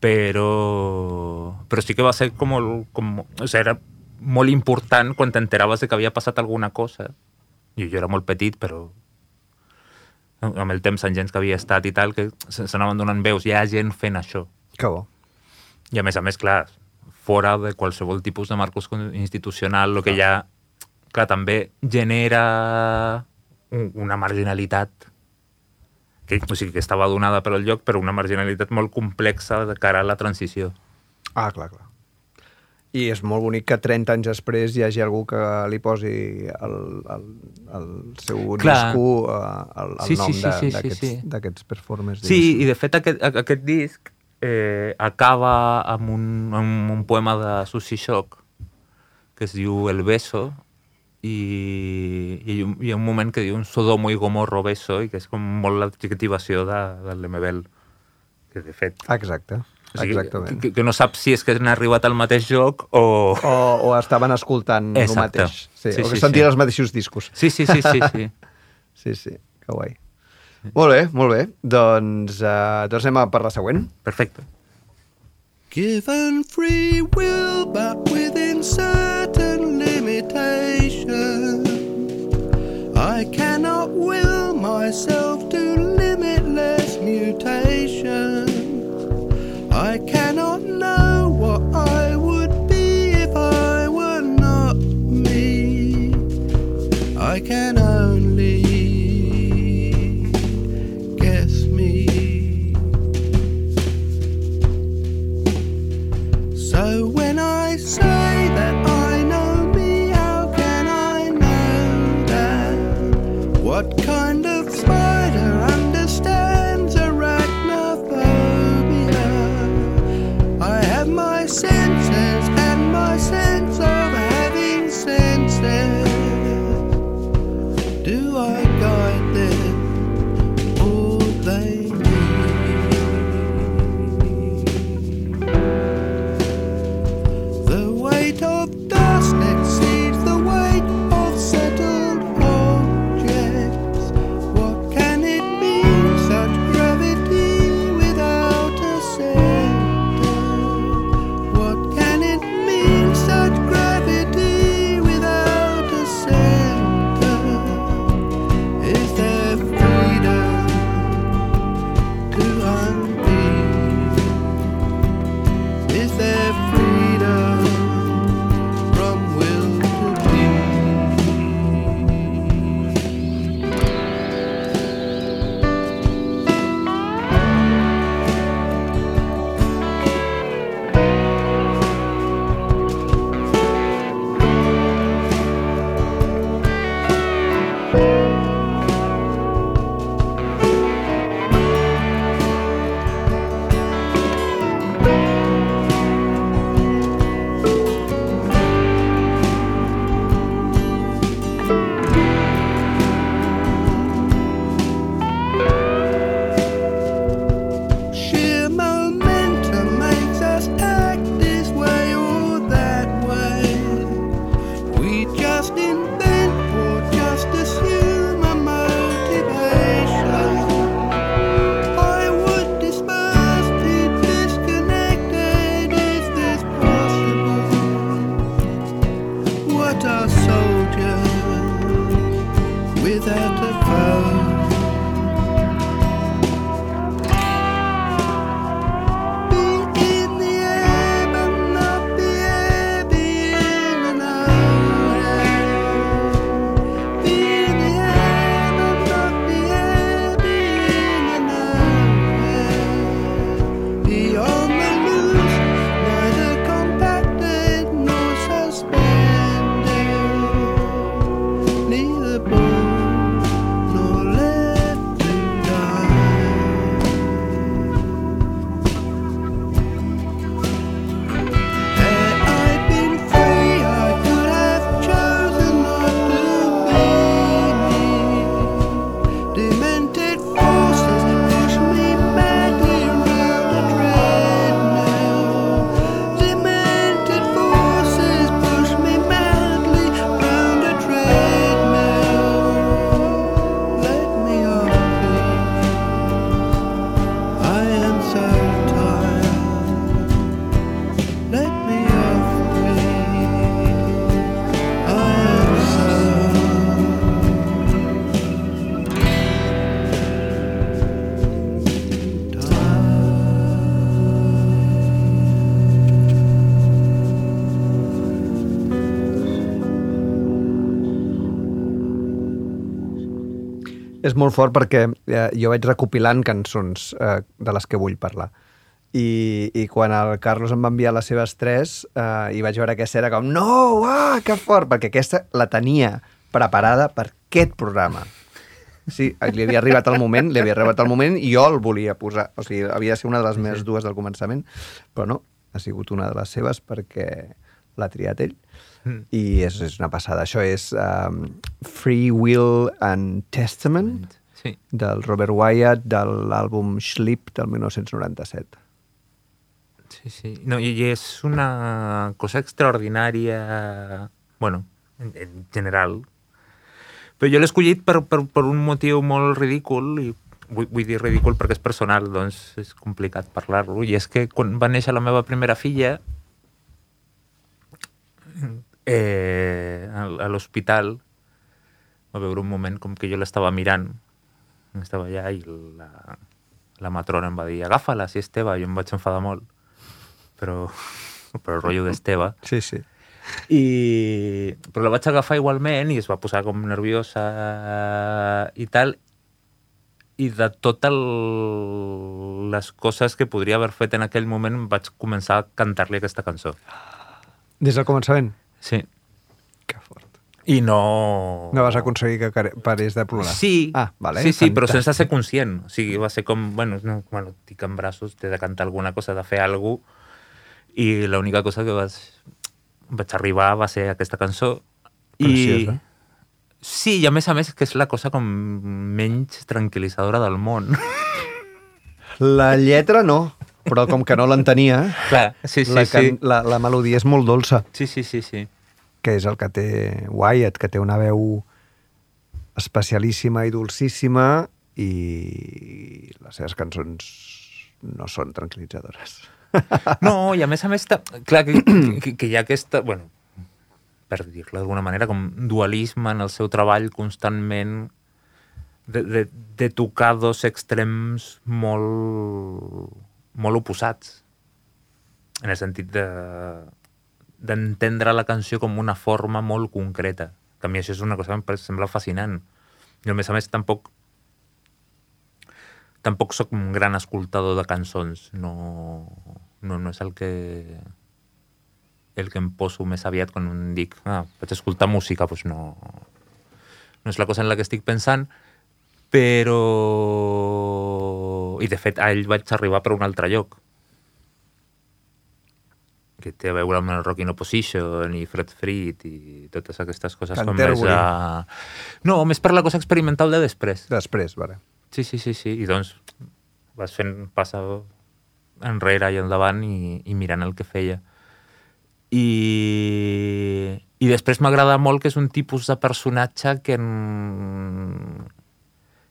però, però sí que va ser com, el- com... O sigui, era molt important quan t'enteraves de que havia passat alguna cosa. I jo era molt petit, però amb el temps, en gens que havia estat i tal, que n'anaven donant veus. Hi ha gent fent això. Que bo. I a més a més, clar, fora de qualsevol tipus de marcos institucional, el que ja, clar, també genera un- una marginalitat que, o sigui, que estava donada per al lloc, però una marginalitat molt complexa de cara a la transició. Ah, clar, clar. I és molt bonic que 30 anys després hi hagi algú que li posi el, el, el seu Clar. disco uh, el, el Sí, sí, nom sí, de- sí, sí, d'aquests sí. d'aquests performers. Sí, diguéssim. i de fet aquest, aquest disc eh, acaba amb un, amb un poema de Susi Shock que es diu El beso i, i, hi ha un- moment que diu un Sodomo i Gomorro beso i que és com molt l'adjectivació de, de l'Emebel que de fet Exacte, o sigui, exactament. que, que no sap si és que han arribat al mateix lloc o... O, o estaven escoltant el Exacte. mateix. Sí, Sí, o que sí, sentien sí. els mateixos discos. Sí, sí, sí, sí, sí. Sí, sí, que guai. Molt bé, molt bé. Doncs, uh, doncs anem a per la següent. Perfecte. Given free will, but within certain limitations. I cannot will myself to limitless mutations. Molt fort perquè eh, jo vaig recopilant cançons eh, de les que vull parlar. I, I quan el Carlos em va enviar les seves tres eh, i vaig veure aquesta era com no, ah, que fort, perquè aquesta la tenia preparada per aquest programa. Sí, li havia arribat el moment, li havia arribat el moment i jo el volia posar. O sigui, havia de ser una de les meves dues del començament, però no, ha sigut una de les seves perquè l'ha triat ell. Mm. I és, és una passada. Això és um, Free Will and Testament Sí. del Robert Wyatt de l'àlbum Sleep del 1997. Sí, sí. No, i, I és una cosa extraordinària, bueno, en, en general. Però jo l'he escollit per, per, per un motiu molt ridícul, i vull, vull dir ridícul perquè és personal, doncs és complicat parlar-lo, i és que quan va néixer la meva primera filla, eh, a, l'hospital, va veure un moment com que jo l'estava mirant, estava allà i la, la matrona em va dir agafa-la, si és teva, jo em vaig enfadar molt però, però el rotllo d'Esteve. Sí, sí. I... Però la vaig agafar igualment i es va posar com nerviosa i tal. I de totes les coses que podria haver fet en aquell moment vaig començar a cantar-li aquesta cançó. Des del començament? Sí. Que fort. I no... No vas aconseguir que parés de plorar? Sí, Ah, vale. sí, sí, però fantàstic. sense ser conscient. O sigui, va ser com, bueno, no, bueno estic en braços, t'he de cantar alguna cosa, de fer alguna cosa, i l'única cosa que vaig, vaig arribar va ser aquesta cançó. Preciosa. I, sí, i a més a més que és la cosa com menys tranquil·litzadora del món. La lletra no, però com que no l'entenia, sí, sí, la, sí. la, la melodia és molt dolça, Sí, sí, sí, sí. que és el que té Wyatt, que té una veu especialíssima i dolcíssima i les seves cançons no són tranquil·litzadores. No, i a més a més, ta- clar, que, que, que hi ha aquesta, bueno, per dir-lo d'alguna manera, com dualisme en el seu treball constantment de, de, de tocar dos extrems molt, molt oposats. En el sentit de d'entendre la canció com una forma molt concreta. Que a mi això és una cosa que em sembla fascinant. I a més a més tampoc tampoc sóc un gran escoltador de cançons. No, no, no és el que el que em poso més aviat quan dic ah, vaig escoltar música, doncs no, no és la cosa en la que estic pensant, però... I de fet, a ell vaig arribar per un altre lloc que té a veure amb el Rock in Opposition i Fred Fried i totes aquestes coses com més a... No, més per la cosa experimental de després. Després, vale. Sí, sí, sí, sí. I doncs vas fent passa enrere i endavant i, i mirant el que feia. I, i després m'agrada molt que és un tipus de personatge que en,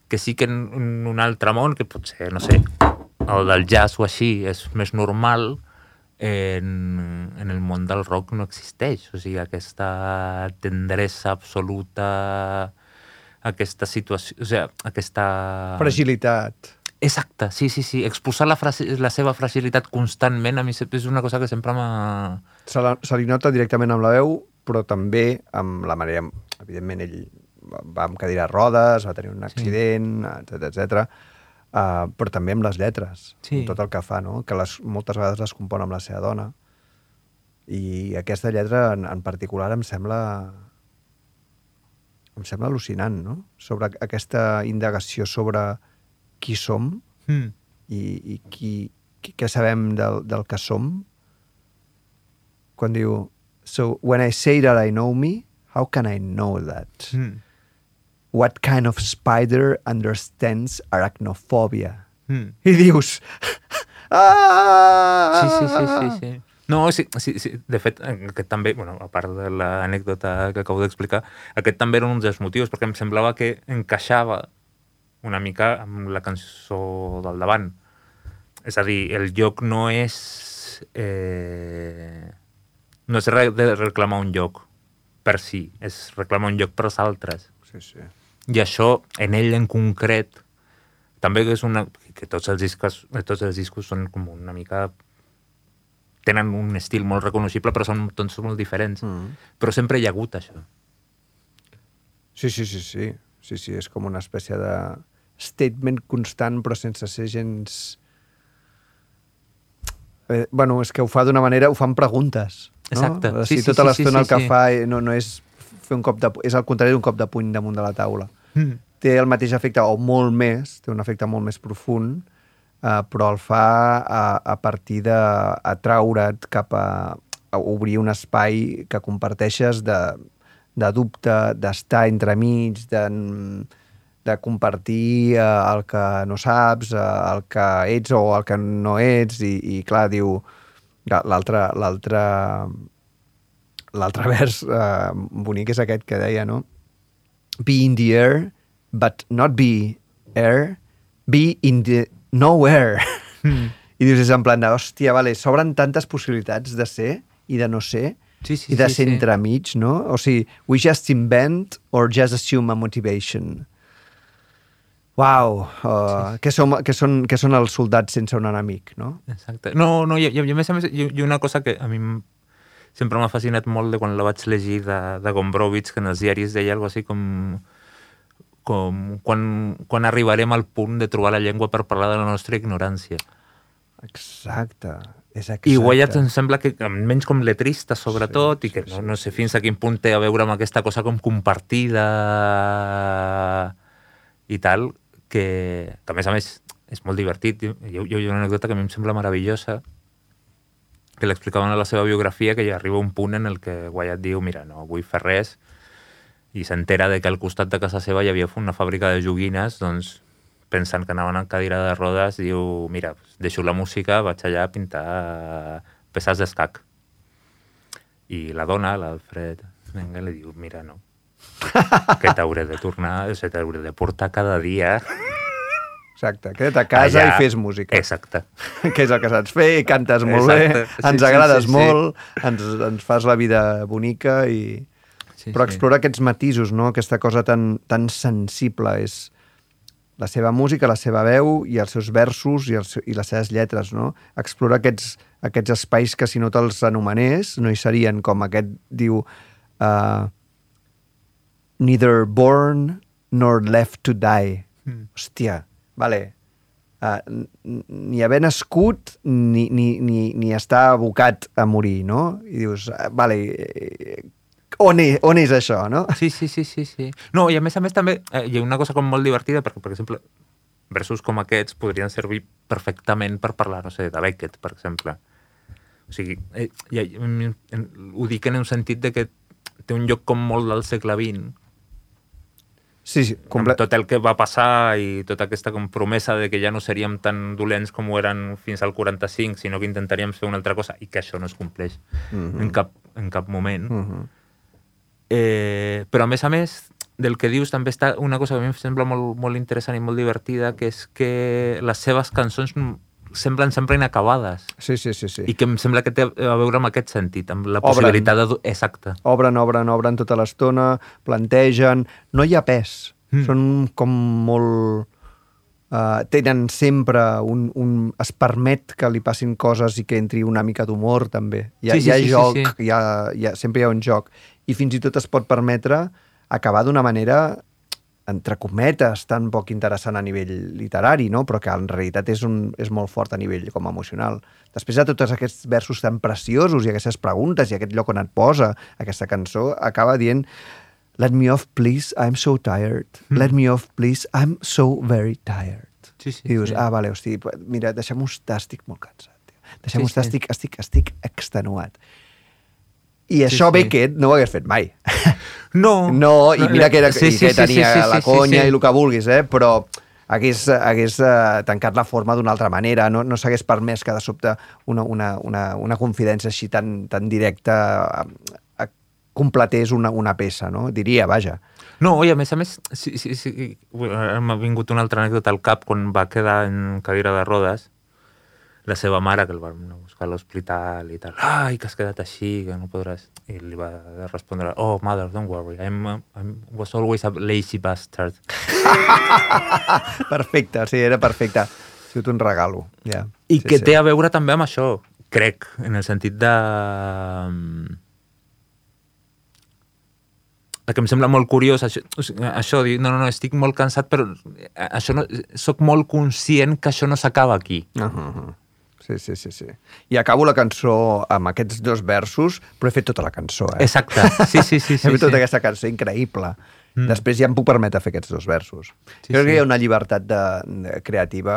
que sí que en, en un altre món, que potser, no sé, el del jazz o així és més normal, en, en el món del rock no existeix. O sigui, aquesta tendresa absoluta, aquesta situació... O sigui, aquesta... Fragilitat. Exacte, sí, sí, sí. Exposar la, frasi, la seva fragilitat constantment a mi és una cosa que sempre m'ha... Se, la, se li nota directament amb la veu, però també amb la manera... Evidentment, ell va- amb cadira de rodes, va tenir un accident, etc etc. Uh, però també amb les lletres, Sí. amb tot el que fa, no? que les, moltes vegades les compon amb la seva dona. I aquesta lletra, en, en particular, em sembla em sembla al·lucinant, no? Sobre aquesta indagació sobre qui som Mm. i, i qui, qui, què sabem del, del que som. Quan diu, so when I say that I know me, how can I know that? Mm. What kind of spider understands arachnophobia? Mm. I dius... Ah! Sí, sí, sí, sí, sí. No, sí, sí, sí. De fet, aquest també, bueno, a part de l'anècdota que acabo d'explicar, aquest també era un dels motius, perquè em semblava que encaixava una mica amb la cançó del davant. És a dir, el lloc no és... Eh, no és re de reclamar un lloc per si, és reclamar un lloc per als altres. Sí, sí. I això, en ell en concret, també és una... que tots els discos, tots els discos són com una mica... tenen un estil molt reconeixible, però són tots molt diferents. Mm. Però sempre hi ha hagut això. Sí, sí, sí, sí. sí, sí, és com una espècie de statement constant, però sense ser gens... Eh, bueno, és que ho fa d'una manera, ho fan preguntes. No? Exacte. Sí, sí, tota sí, l'estona sí, el que sí. fa eh, no, no és fer un cop de... És al contrari d'un cop de puny damunt de la taula. Mm. Té el mateix efecte, o molt més, té un efecte molt més profund, eh, però el fa a, a partir d'atraure't cap a, a obrir un espai que comparteixes de, de dubte, d'estar entremig, de, de compartir eh, el que no saps, eh, el que ets o el que no ets, i, i clar, diu, l'altre l'altre vers eh, bonic és aquest que deia, no? Be in the air, but not be air, be in the nowhere. Mm. I dius, és en plan de, hòstia, vale, s'obren tantes possibilitats de ser i de no ser, Sí, sí, i de sí, ser sí. entremig, no? O sigui, we just invent or just assume a motivation. Uau, uh, sí. que, som, que, són, que són els soldats sense un enemic, no? Exacte. No, no, i, i, a més a més, i, una cosa que a mi sempre m'ha fascinat molt de quan la vaig llegir de, de Gombrowicz, que en els diaris deia alguna així com com quan, quan arribarem al punt de trobar la llengua per parlar de la nostra ignorància. Exacte. És exacte. I Wyatt em sembla que menys com letrista, sobretot, sí, i que no, no sé fins a quin punt té a veure amb aquesta cosa com compartida i tal, que, que a més a més és molt divertit. Jo, jo, jo hi ha una anècdota que a mi em sembla meravellosa, que l'explicaven a la seva biografia, que hi arriba un punt en el que Wyatt diu, mira, no vull fer res, i s'entera de que al costat de casa seva hi havia una fàbrica de joguines, doncs pensant que anaven en cadira de rodes, diu, mira, deixo la música, vaig allà a pintar peces d'escac. I la dona, l'Alfred, venga, li diu, mira, no, que t'hauré de tornar, t'hauré de portar cada dia Exacte, queda't a casa allà. i fes música. Exacte. que és el que saps fer, cantes molt Exacte. bé, Sí, ens sí, agrades sí, sí. molt, ens, ens fas la vida bonica i... Sí, Però sí. explora aquests matisos, no? aquesta cosa tan, tan sensible. És la seva música, la seva veu i els seus versos i, els, i les seves lletres. No? Explora aquests, aquests espais que si no te'ls anomenés no hi serien, com aquest diu uh, Neither born nor left to die. Mm. Hòstia, vale. Uh, ni haver nascut ni, ni, ni, ni estar abocat a morir, no? I dius, uh, vale, eh, on és, on és això, no? Sí, sí, sí, sí, sí. No, i a més a més també eh, hi ha una cosa com molt divertida, perquè, per exemple, versos com aquests podrien servir perfectament per parlar, no sé, de Beckett, per exemple. O sigui, eh, ja, ho dic en un sentit de que té un lloc com molt del segle XX, Sí, sí, amb comple... tot el que va passar i tota aquesta com promesa de que ja no seríem tan dolents com ho eren fins al 45, sinó que intentaríem fer una altra cosa, i que això no es compleix Mhm. en, cap, en cap moment. Mhm. Eh, però a més a més del que dius també està una cosa que a mi em sembla molt, molt interessant i molt divertida, que és que les seves cançons semblen sempre inacabades. Sí, sí, sí, sí. I que em sembla que té a veure amb aquest sentit, amb la Obren. possibilitat de... Exacte. Obren, obren, obren tota l'estona, plantegen... No hi ha pes. Mm. Són com molt... Uh, tenen sempre un, un... Es permet que li passin coses i que entri una mica d'humor, també. Hi ha, Sí, sí, hi ha sí, sí, joc, sí. Hi ha, hi ha, sempre hi ha un joc. I fins i tot es pot permetre acabar d'una manera entre cometes, tan poc interessant a nivell literari, no? però que en realitat és, un, és molt fort a nivell com emocional. Després de tots aquests versos tan preciosos i aquestes preguntes i aquest lloc on et posa aquesta cançó, acaba dient Let me off, please, I'm so tired. Let me off, please, I'm so very tired. Sí, sí, I dius, sí. ah, vale, hosti, mira, deixem-ho estar, estic molt cansat. Deixem-ho Sí, estar, sí. estic, estic, estic extenuat. I Sí, això sí. Beckett no ho hagués fet mai. No, No, i mira que, era, Sí, i sí, que sí, tenia sí, sí, la sí, conya sí. i el que vulguis, eh? però hagués, hagués eh, tancat la forma d'una altra manera, no, no s'hagués permès que de sobte una, una, una, una confidència així tan, tan directa eh, eh, completés una, una peça, no? Diria, vaja. No, i a més a més, sí, sí, sí, m'ha vingut una altra anècdota al cap quan va quedar en cadira de rodes, la seva mare, que el va a buscar a l'hospital i tal, ai, que has quedat així, que no podràs... I li va respondre, oh, mother, don't worry, I'm, I'm was always a lazy bastard. Perfecte, sí, era perfecte. Ha sigut un regalo, ja. I sí, que sí. té a veure també amb això, crec, en el sentit de... que em sembla molt curiós això, això dir, no, no, no, estic molt cansat, però eh, això no, soc molt conscient que això no s'acaba aquí. Uh -huh. Sí, sí, sí, sí. I acabo la cançó amb aquests dos versos, però he fet tota la cançó, eh? Exacte, sí, sí, sí. sí, he fet tota sí. aquesta cançó increïble. Mm. Després ja em puc permetre fer aquests dos versos. Sí, Crec sí. que hi ha una llibertat de, de creativa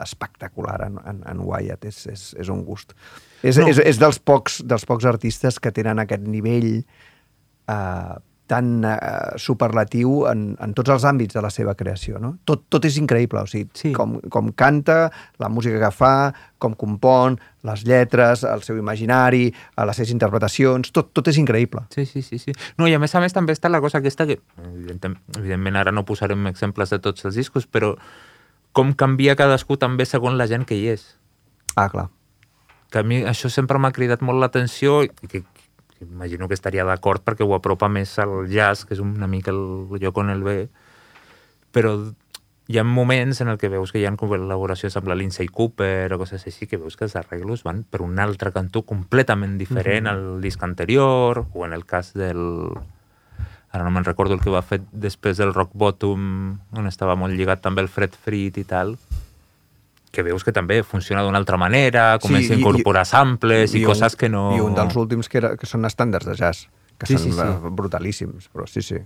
espectacular en, en, en Wyatt. És, és, és un gust. És, No. no. és, és dels, pocs, dels pocs artistes que tenen aquest nivell eh, tan eh, superlatiu en, en tots els àmbits de la seva creació. No? Tot, tot és increïble, o sigui, Sí. com, com canta, la música que fa, com compon, les lletres, el seu imaginari, eh, les seves interpretacions, tot, tot és increïble. Sí, sí, sí, sí. No, i a més a més també està la cosa aquesta que, evident- evidentment ara no posarem exemples de tots els discos, però com canvia cadascú també segons la gent que hi és. Ah, clar. Que a mi això sempre m'ha cridat molt l'atenció i que imagino que estaria d'acord perquè ho apropa més al jazz, que és una mica el lloc on el ve, però hi ha moments en el que veus que hi ha col·laboracions amb la Lindsay Cooper o coses així, que veus que els arreglos van per un altre cantó completament diferent al disc anterior, o en el cas del... Ara no me'n recordo el que va fer després del Rock Bottom, on estava molt lligat també el Fred Frit i tal, que veus que també funciona d'una altra manera, comença Sí, a i- incorporar samples i, un- coses que no... I un dels últims que, era, que són estàndards de jazz, que Sí, són sí, sí. eh, brutalíssims, però sí, sí,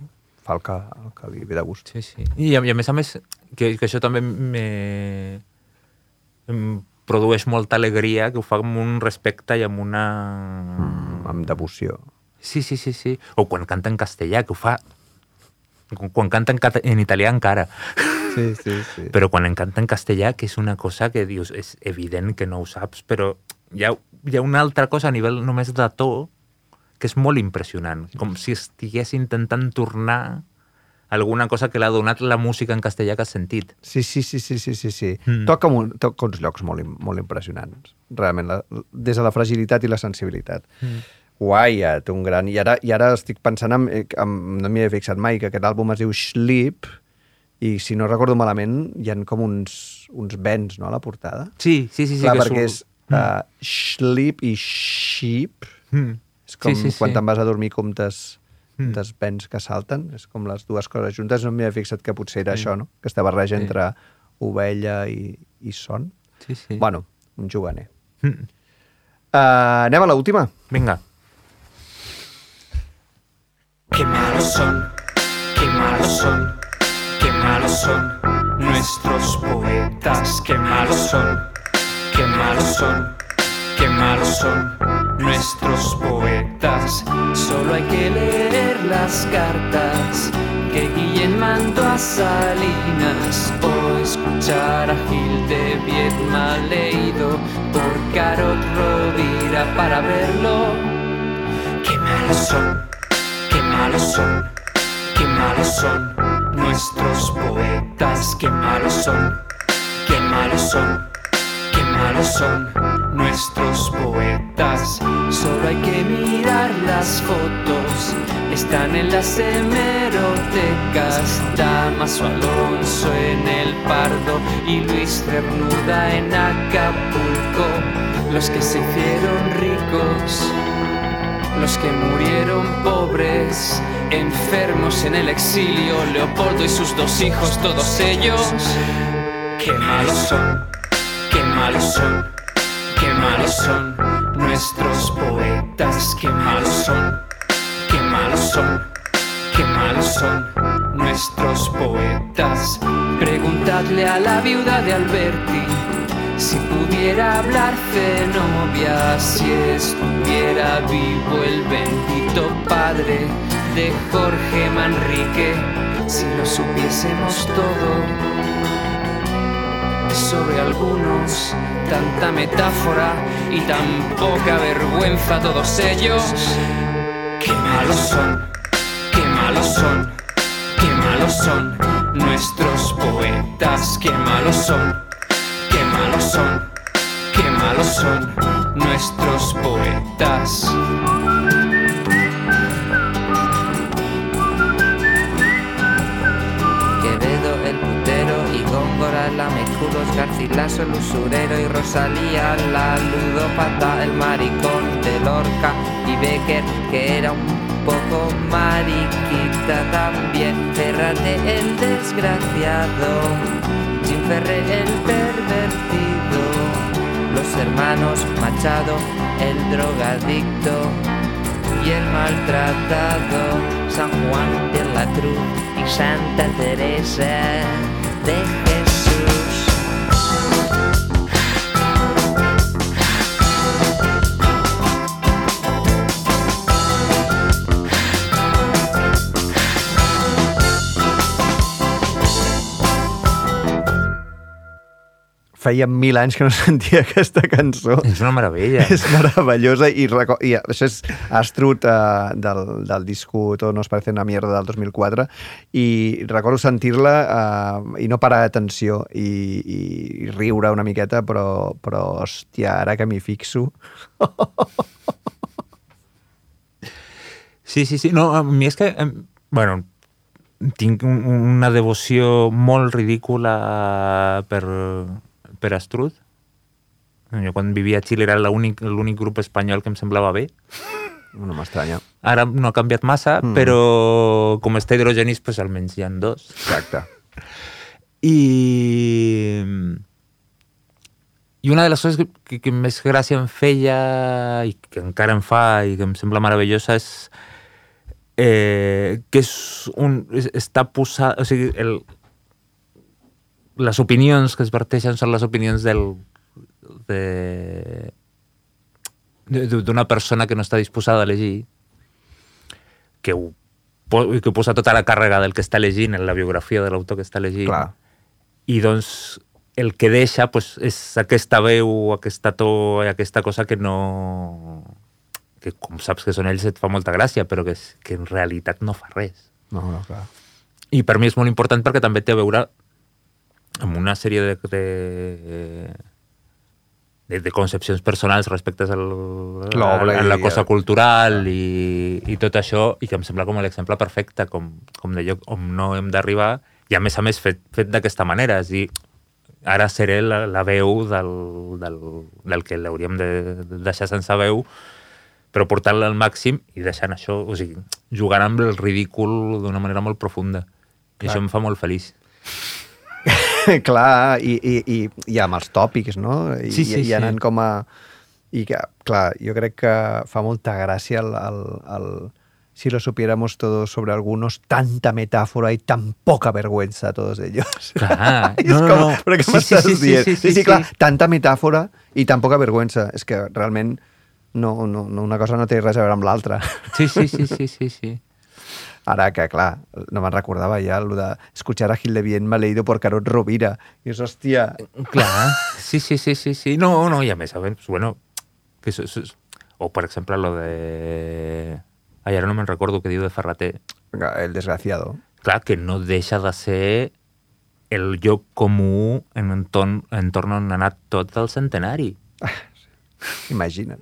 fa el que, el que li ve de gust. Sí, sí. I a, i a més a més, que, que això també me, em produeix molta alegria, que ho fa amb un respecte i amb una... Mm, amb devoció. Sí, sí, sí, sí. O quan canta en castellà, que ho fa... Quan, canta en, en italià encara. Sí, sí, sí. Però quan en canta en castellà, que és una cosa que dius, és evident que no ho saps, però hi ha, hi ha una altra cosa a nivell només de to que és molt impressionant. Com si estigués intentant tornar alguna cosa que l'ha donat la música en castellà que has sentit. Sí, sí, sí, sí, sí, sí, sí. Mm. Toca, un, toca uns llocs molt, molt impressionants, realment, la, des de la fragilitat i la sensibilitat. Mm. Wyatt, un gran... I ara, I ara estic pensant, en, en, no m'hi he fixat mai, que aquest àlbum es diu Sleep, i si no recordo malament, hi han com uns, uns vents, no?, a la portada. Sí, sí, sí. sí Clar, que perquè surt- és uh, sleep i sheep. Mm. És com Sí, sí, quan sí. te'n vas a dormir comptes Mm. des vents que salten. És com les dues coses juntes. No m'hi he fixat que potser era això, no? Aquesta barreja Sí. entre ovella i, i son. Sí, sí. Bueno, un juganer. Mm. Uh, anem a l'última. Vinga. Qué malos son, qué malos son, qué malos son nuestros poetas, qué malos son, qué malos son, qué malos son nuestros poetas. Solo hay que leer las cartas que Guillén mandó a Salinas o escuchar a Gil de Viedma leído por Carot Rovira para verlo. Qué malos son, malos son, qué malos son nuestros poetas, qué malos son, qué malos son, qué malos son nuestros poetas. Solo hay que mirar las fotos, están en las hemerotecas. Damaso Alonso en el Pardo y Luis Cernuda en Acapulco, los que se hicieron ricos los que murieron pobres, enfermos en el exilio, Leopoldo y sus dos hijos, todos ellos. Qué malos son, qué malos son, qué malos son nuestros poetas, qué malos son, qué malos son, qué malos son nuestros poetas. Preguntadle a la viuda de Alberti si pudiera hablar Zenobia, si estuviera vivo el bendito padre de Jorge Manrique, si lo supiésemos todo sobre algunos, tanta metáfora y tan poca vergüenza todos ellos. Qué malos son, qué malos son, qué malos son nuestros poetas, qué malos son, malos son, qué malos son nuestros poetas. Quevedo el putero y Góngora la mecudos, Garcilaso el usurero y Rosalía la ludópata, el maricón de Lorca y Becker que era un poco mariquita también. Ferrate el desgraciado, Jim Ferrer el pervertido, los hermanos Machado el drogadicto y el maltratado, San Juan de la Cruz y Santa Teresa Feia mil anys que no sentia aquesta cançó. És una meravella. És meravellosa i, i això és Astrut uh, del, del disco Todo nos parece una mierda del 2004 i recordo sentir-la uh, i no parar d'atenció i, i riure una miqueta però, però hòstia, ara que m'hi fixo Sí, sí, sí. No, a mi és que, bueno, tinc un, una devoció molt ridícula per, per Astrud. Jo quan vivia a Xile era l'únic grup espanyol que em semblava bé. no m'estranya Ara no ha canviat massa, Mm. però com està hidrogenis, pues, almenys hi ha dos. exacte I... I una de les coses que, que, que més gràcia em feia i que encara em fa i que em sembla meravellosa és eh, que és un, està posat... O sigui, el, les opinions que es verteixen són les opinions del, de, d'una persona que no està disposada a llegir que ho, que posa tota la càrrega del que està llegint en la biografia de l'autor que està llegint. Clar. I doncs el que deixa pues, és aquesta veu, aquesta to i aquesta cosa que no... que com saps que són ells et fa molta gràcia, però que, és, que en realitat no fa res. no, no, clar. I per mi és molt important perquè també té a veure amb una sèrie de, de, de, de concepcions personals respecte al, a, a la cosa cultural i, i tot això, i que em sembla com l'exemple perfecte, com, com de lloc on no hem d'arribar, i a més a més fet, fet d'aquesta manera, és a dir, ara seré la, la veu del, del, del que l'hauríem de, de deixar sense veu, però portant-la al màxim i deixant això, o sigui, jugant amb el ridícul d'una manera molt profunda. I Clar. això em fa molt feliç. clar, i, i, i, i amb els tòpics, no? I, Sí, sí, i, i anant sí. com a... I que, clar, jo crec que fa molta gràcia el, el, el si lo supiéramos todos sobre algunos, tanta metáfora y tan poca vergüenza todos ellos. Clar, I és no, no, com, no. però què Sí, sí, m'estàs sí, sí, dient? sí, sí, sí, clar, sí. tanta metàfora i tan poca vergüenza. És que realment no, no, no, una cosa no té res a veure amb l'altra. Sí, sí, sí, sí, sí, sí. Ara que, clar, no me'n recordava ja el de escuchar a Gil de Bien me leído por Carot Rovira. I és, hòstia, Clar, sí, sí, sí, sí, sí. No, no, i a més, a més, bueno, que això, és- o per exemple lo de... Ai, ara no me'n recordo què diu de Ferreter. el desgraciado. Clar, que no deixa de ser el lloc comú en entorn, entorn on ha anat tot el centenari. Imagina't.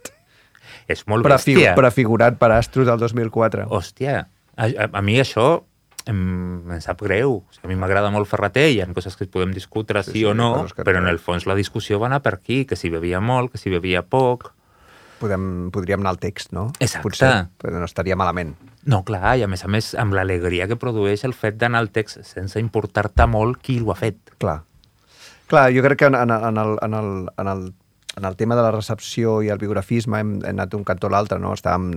És molt Prefigu bèstia. prefigurat per Astros del 2004. Hòstia, a, a, a mi això em, em sap greu. O sigui, a mi m'agrada molt Ferreter, hi ha coses que podem discutir sí, Sí, sí, o no, però en el fons la discussió va anar per aquí, que si bevia molt, que si bevia poc... Podem, podríem anar al text, no? Exacte. Potser, però no estaria malament. No, clar, i a més a més amb l'alegria que produeix el fet d'anar al text sense importar-te molt qui ho ha fet. Clar. Clar, jo crec que en, en, en, el, en, el, en, el, en el tema de la recepció i el biografisme hem, hem anat d'un cantó a l'altre, no? Estàvem,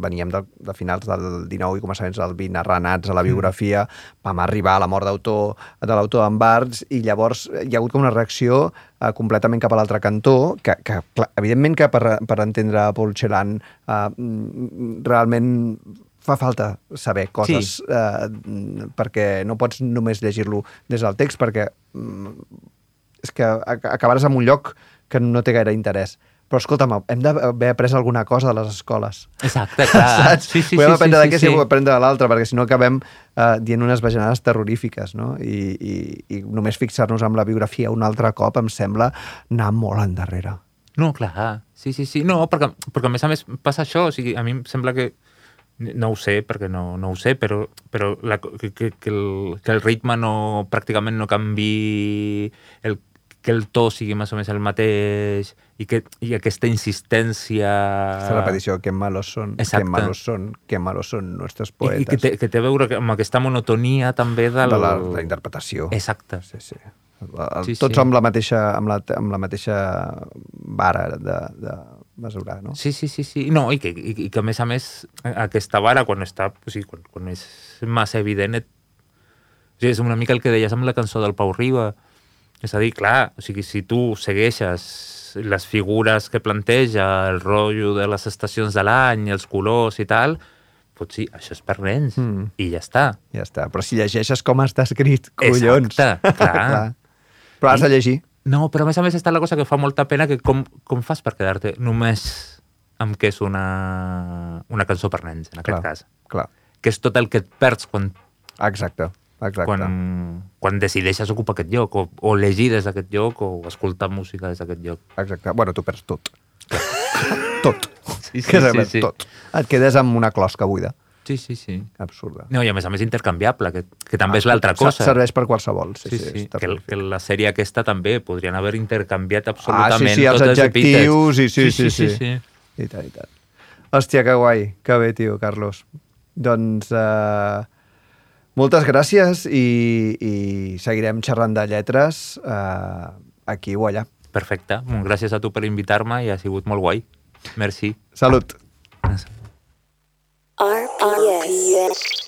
veníem de, de finals del 19 i començaments del 20 arrenats a la biografia, vam arribar a la mort d'autor de l'autor en Barts i llavors hi ha hagut com una reacció eh, completament cap a l'altre cantó, que, que clar, evidentment que per, per entendre Paul Celan eh, mm, realment fa falta saber coses sí. eh, perquè no pots només llegir-lo des del text perquè mm, és que ac- acabaràs en un lloc que no té gaire interès. Però escolta'm, hem d'haver après alguna cosa de les escoles. Exacte, clar. Saps? Sí, sí, Podem sí, aprendre sí, d'aquest sí, i sí. aprendre de l'altre, perquè si no acabem eh, dient unes bajanades terrorífiques, no? I, i, i només fixar-nos en la biografia un altre cop em sembla anar molt endarrere. No, clar, sí, sí, sí. No, perquè, perquè a més a més passa això, o sigui, a mi em sembla que no ho sé, perquè no, no ho sé, però, però la, que, que, que, el, que el ritme no, pràcticament no canvi el, que el to sigui més o menys el mateix i, que, i aquesta insistència... Esta repetició, que malos són, que Exacte. malos són, que malos són nostres I, poetes. i que, té, que té a veure amb aquesta monotonia també del... de la, la interpretació. Exacte. Sí, sí. El, Sí, tots sí. amb la mateixa, amb la, amb la mateixa vara de, de mesurar, no? Sí, sí, sí, sí. No, i que, i, i que a més a més aquesta vara quan està, o sigui, quan, quan és massa evident, et... o sigui, és una mica el que deies amb la cançó del Pau Riba. És a dir, clar, o sigui, si tu segueixes les figures que planteja, el rotllo de les estacions de l'any, els colors i tal, sí, això és per nens, Mm. i ja està. Ja està. Però si llegeixes com està escrit, collons. Exacte, clar. Però has de llegir. No, però a més a més està la cosa que fa molta pena que com, com fas per quedar-te només amb que és una, una cançó per nens, en aquest Clar, cas. clar. Que és tot el que et perds quan, Exacte, exacte. quan, quan decideixes ocupar aquest lloc, o, o llegir des d'aquest lloc, o escoltar música des d'aquest lloc. Exacte. Bueno, tu perds tot. tot. Sí, sí, Que sí, sí. Tot. Et quedes amb una closca buida. Sí, sí, sí. Absurda. No, i a més a més intercanviable, que, que també és l'altra cosa. Serveix per qualsevol. Sí, Sí, sí, sí, que, que la sèrie aquesta també podrien haver intercanviat Ah, absolutament sí, sí, els adjectius, i epítets. sí, sí, sí, sí. sí. I tant, i tant. Hòstia, que guai. Que bé, tio, Carlos. Doncs uh, moltes gràcies i, i seguirem xerrant de lletres uh, aquí o allà. Perfecte. Gràcies a tu per invitar-me i ha sigut molt guai. Merci. Salut. RPS.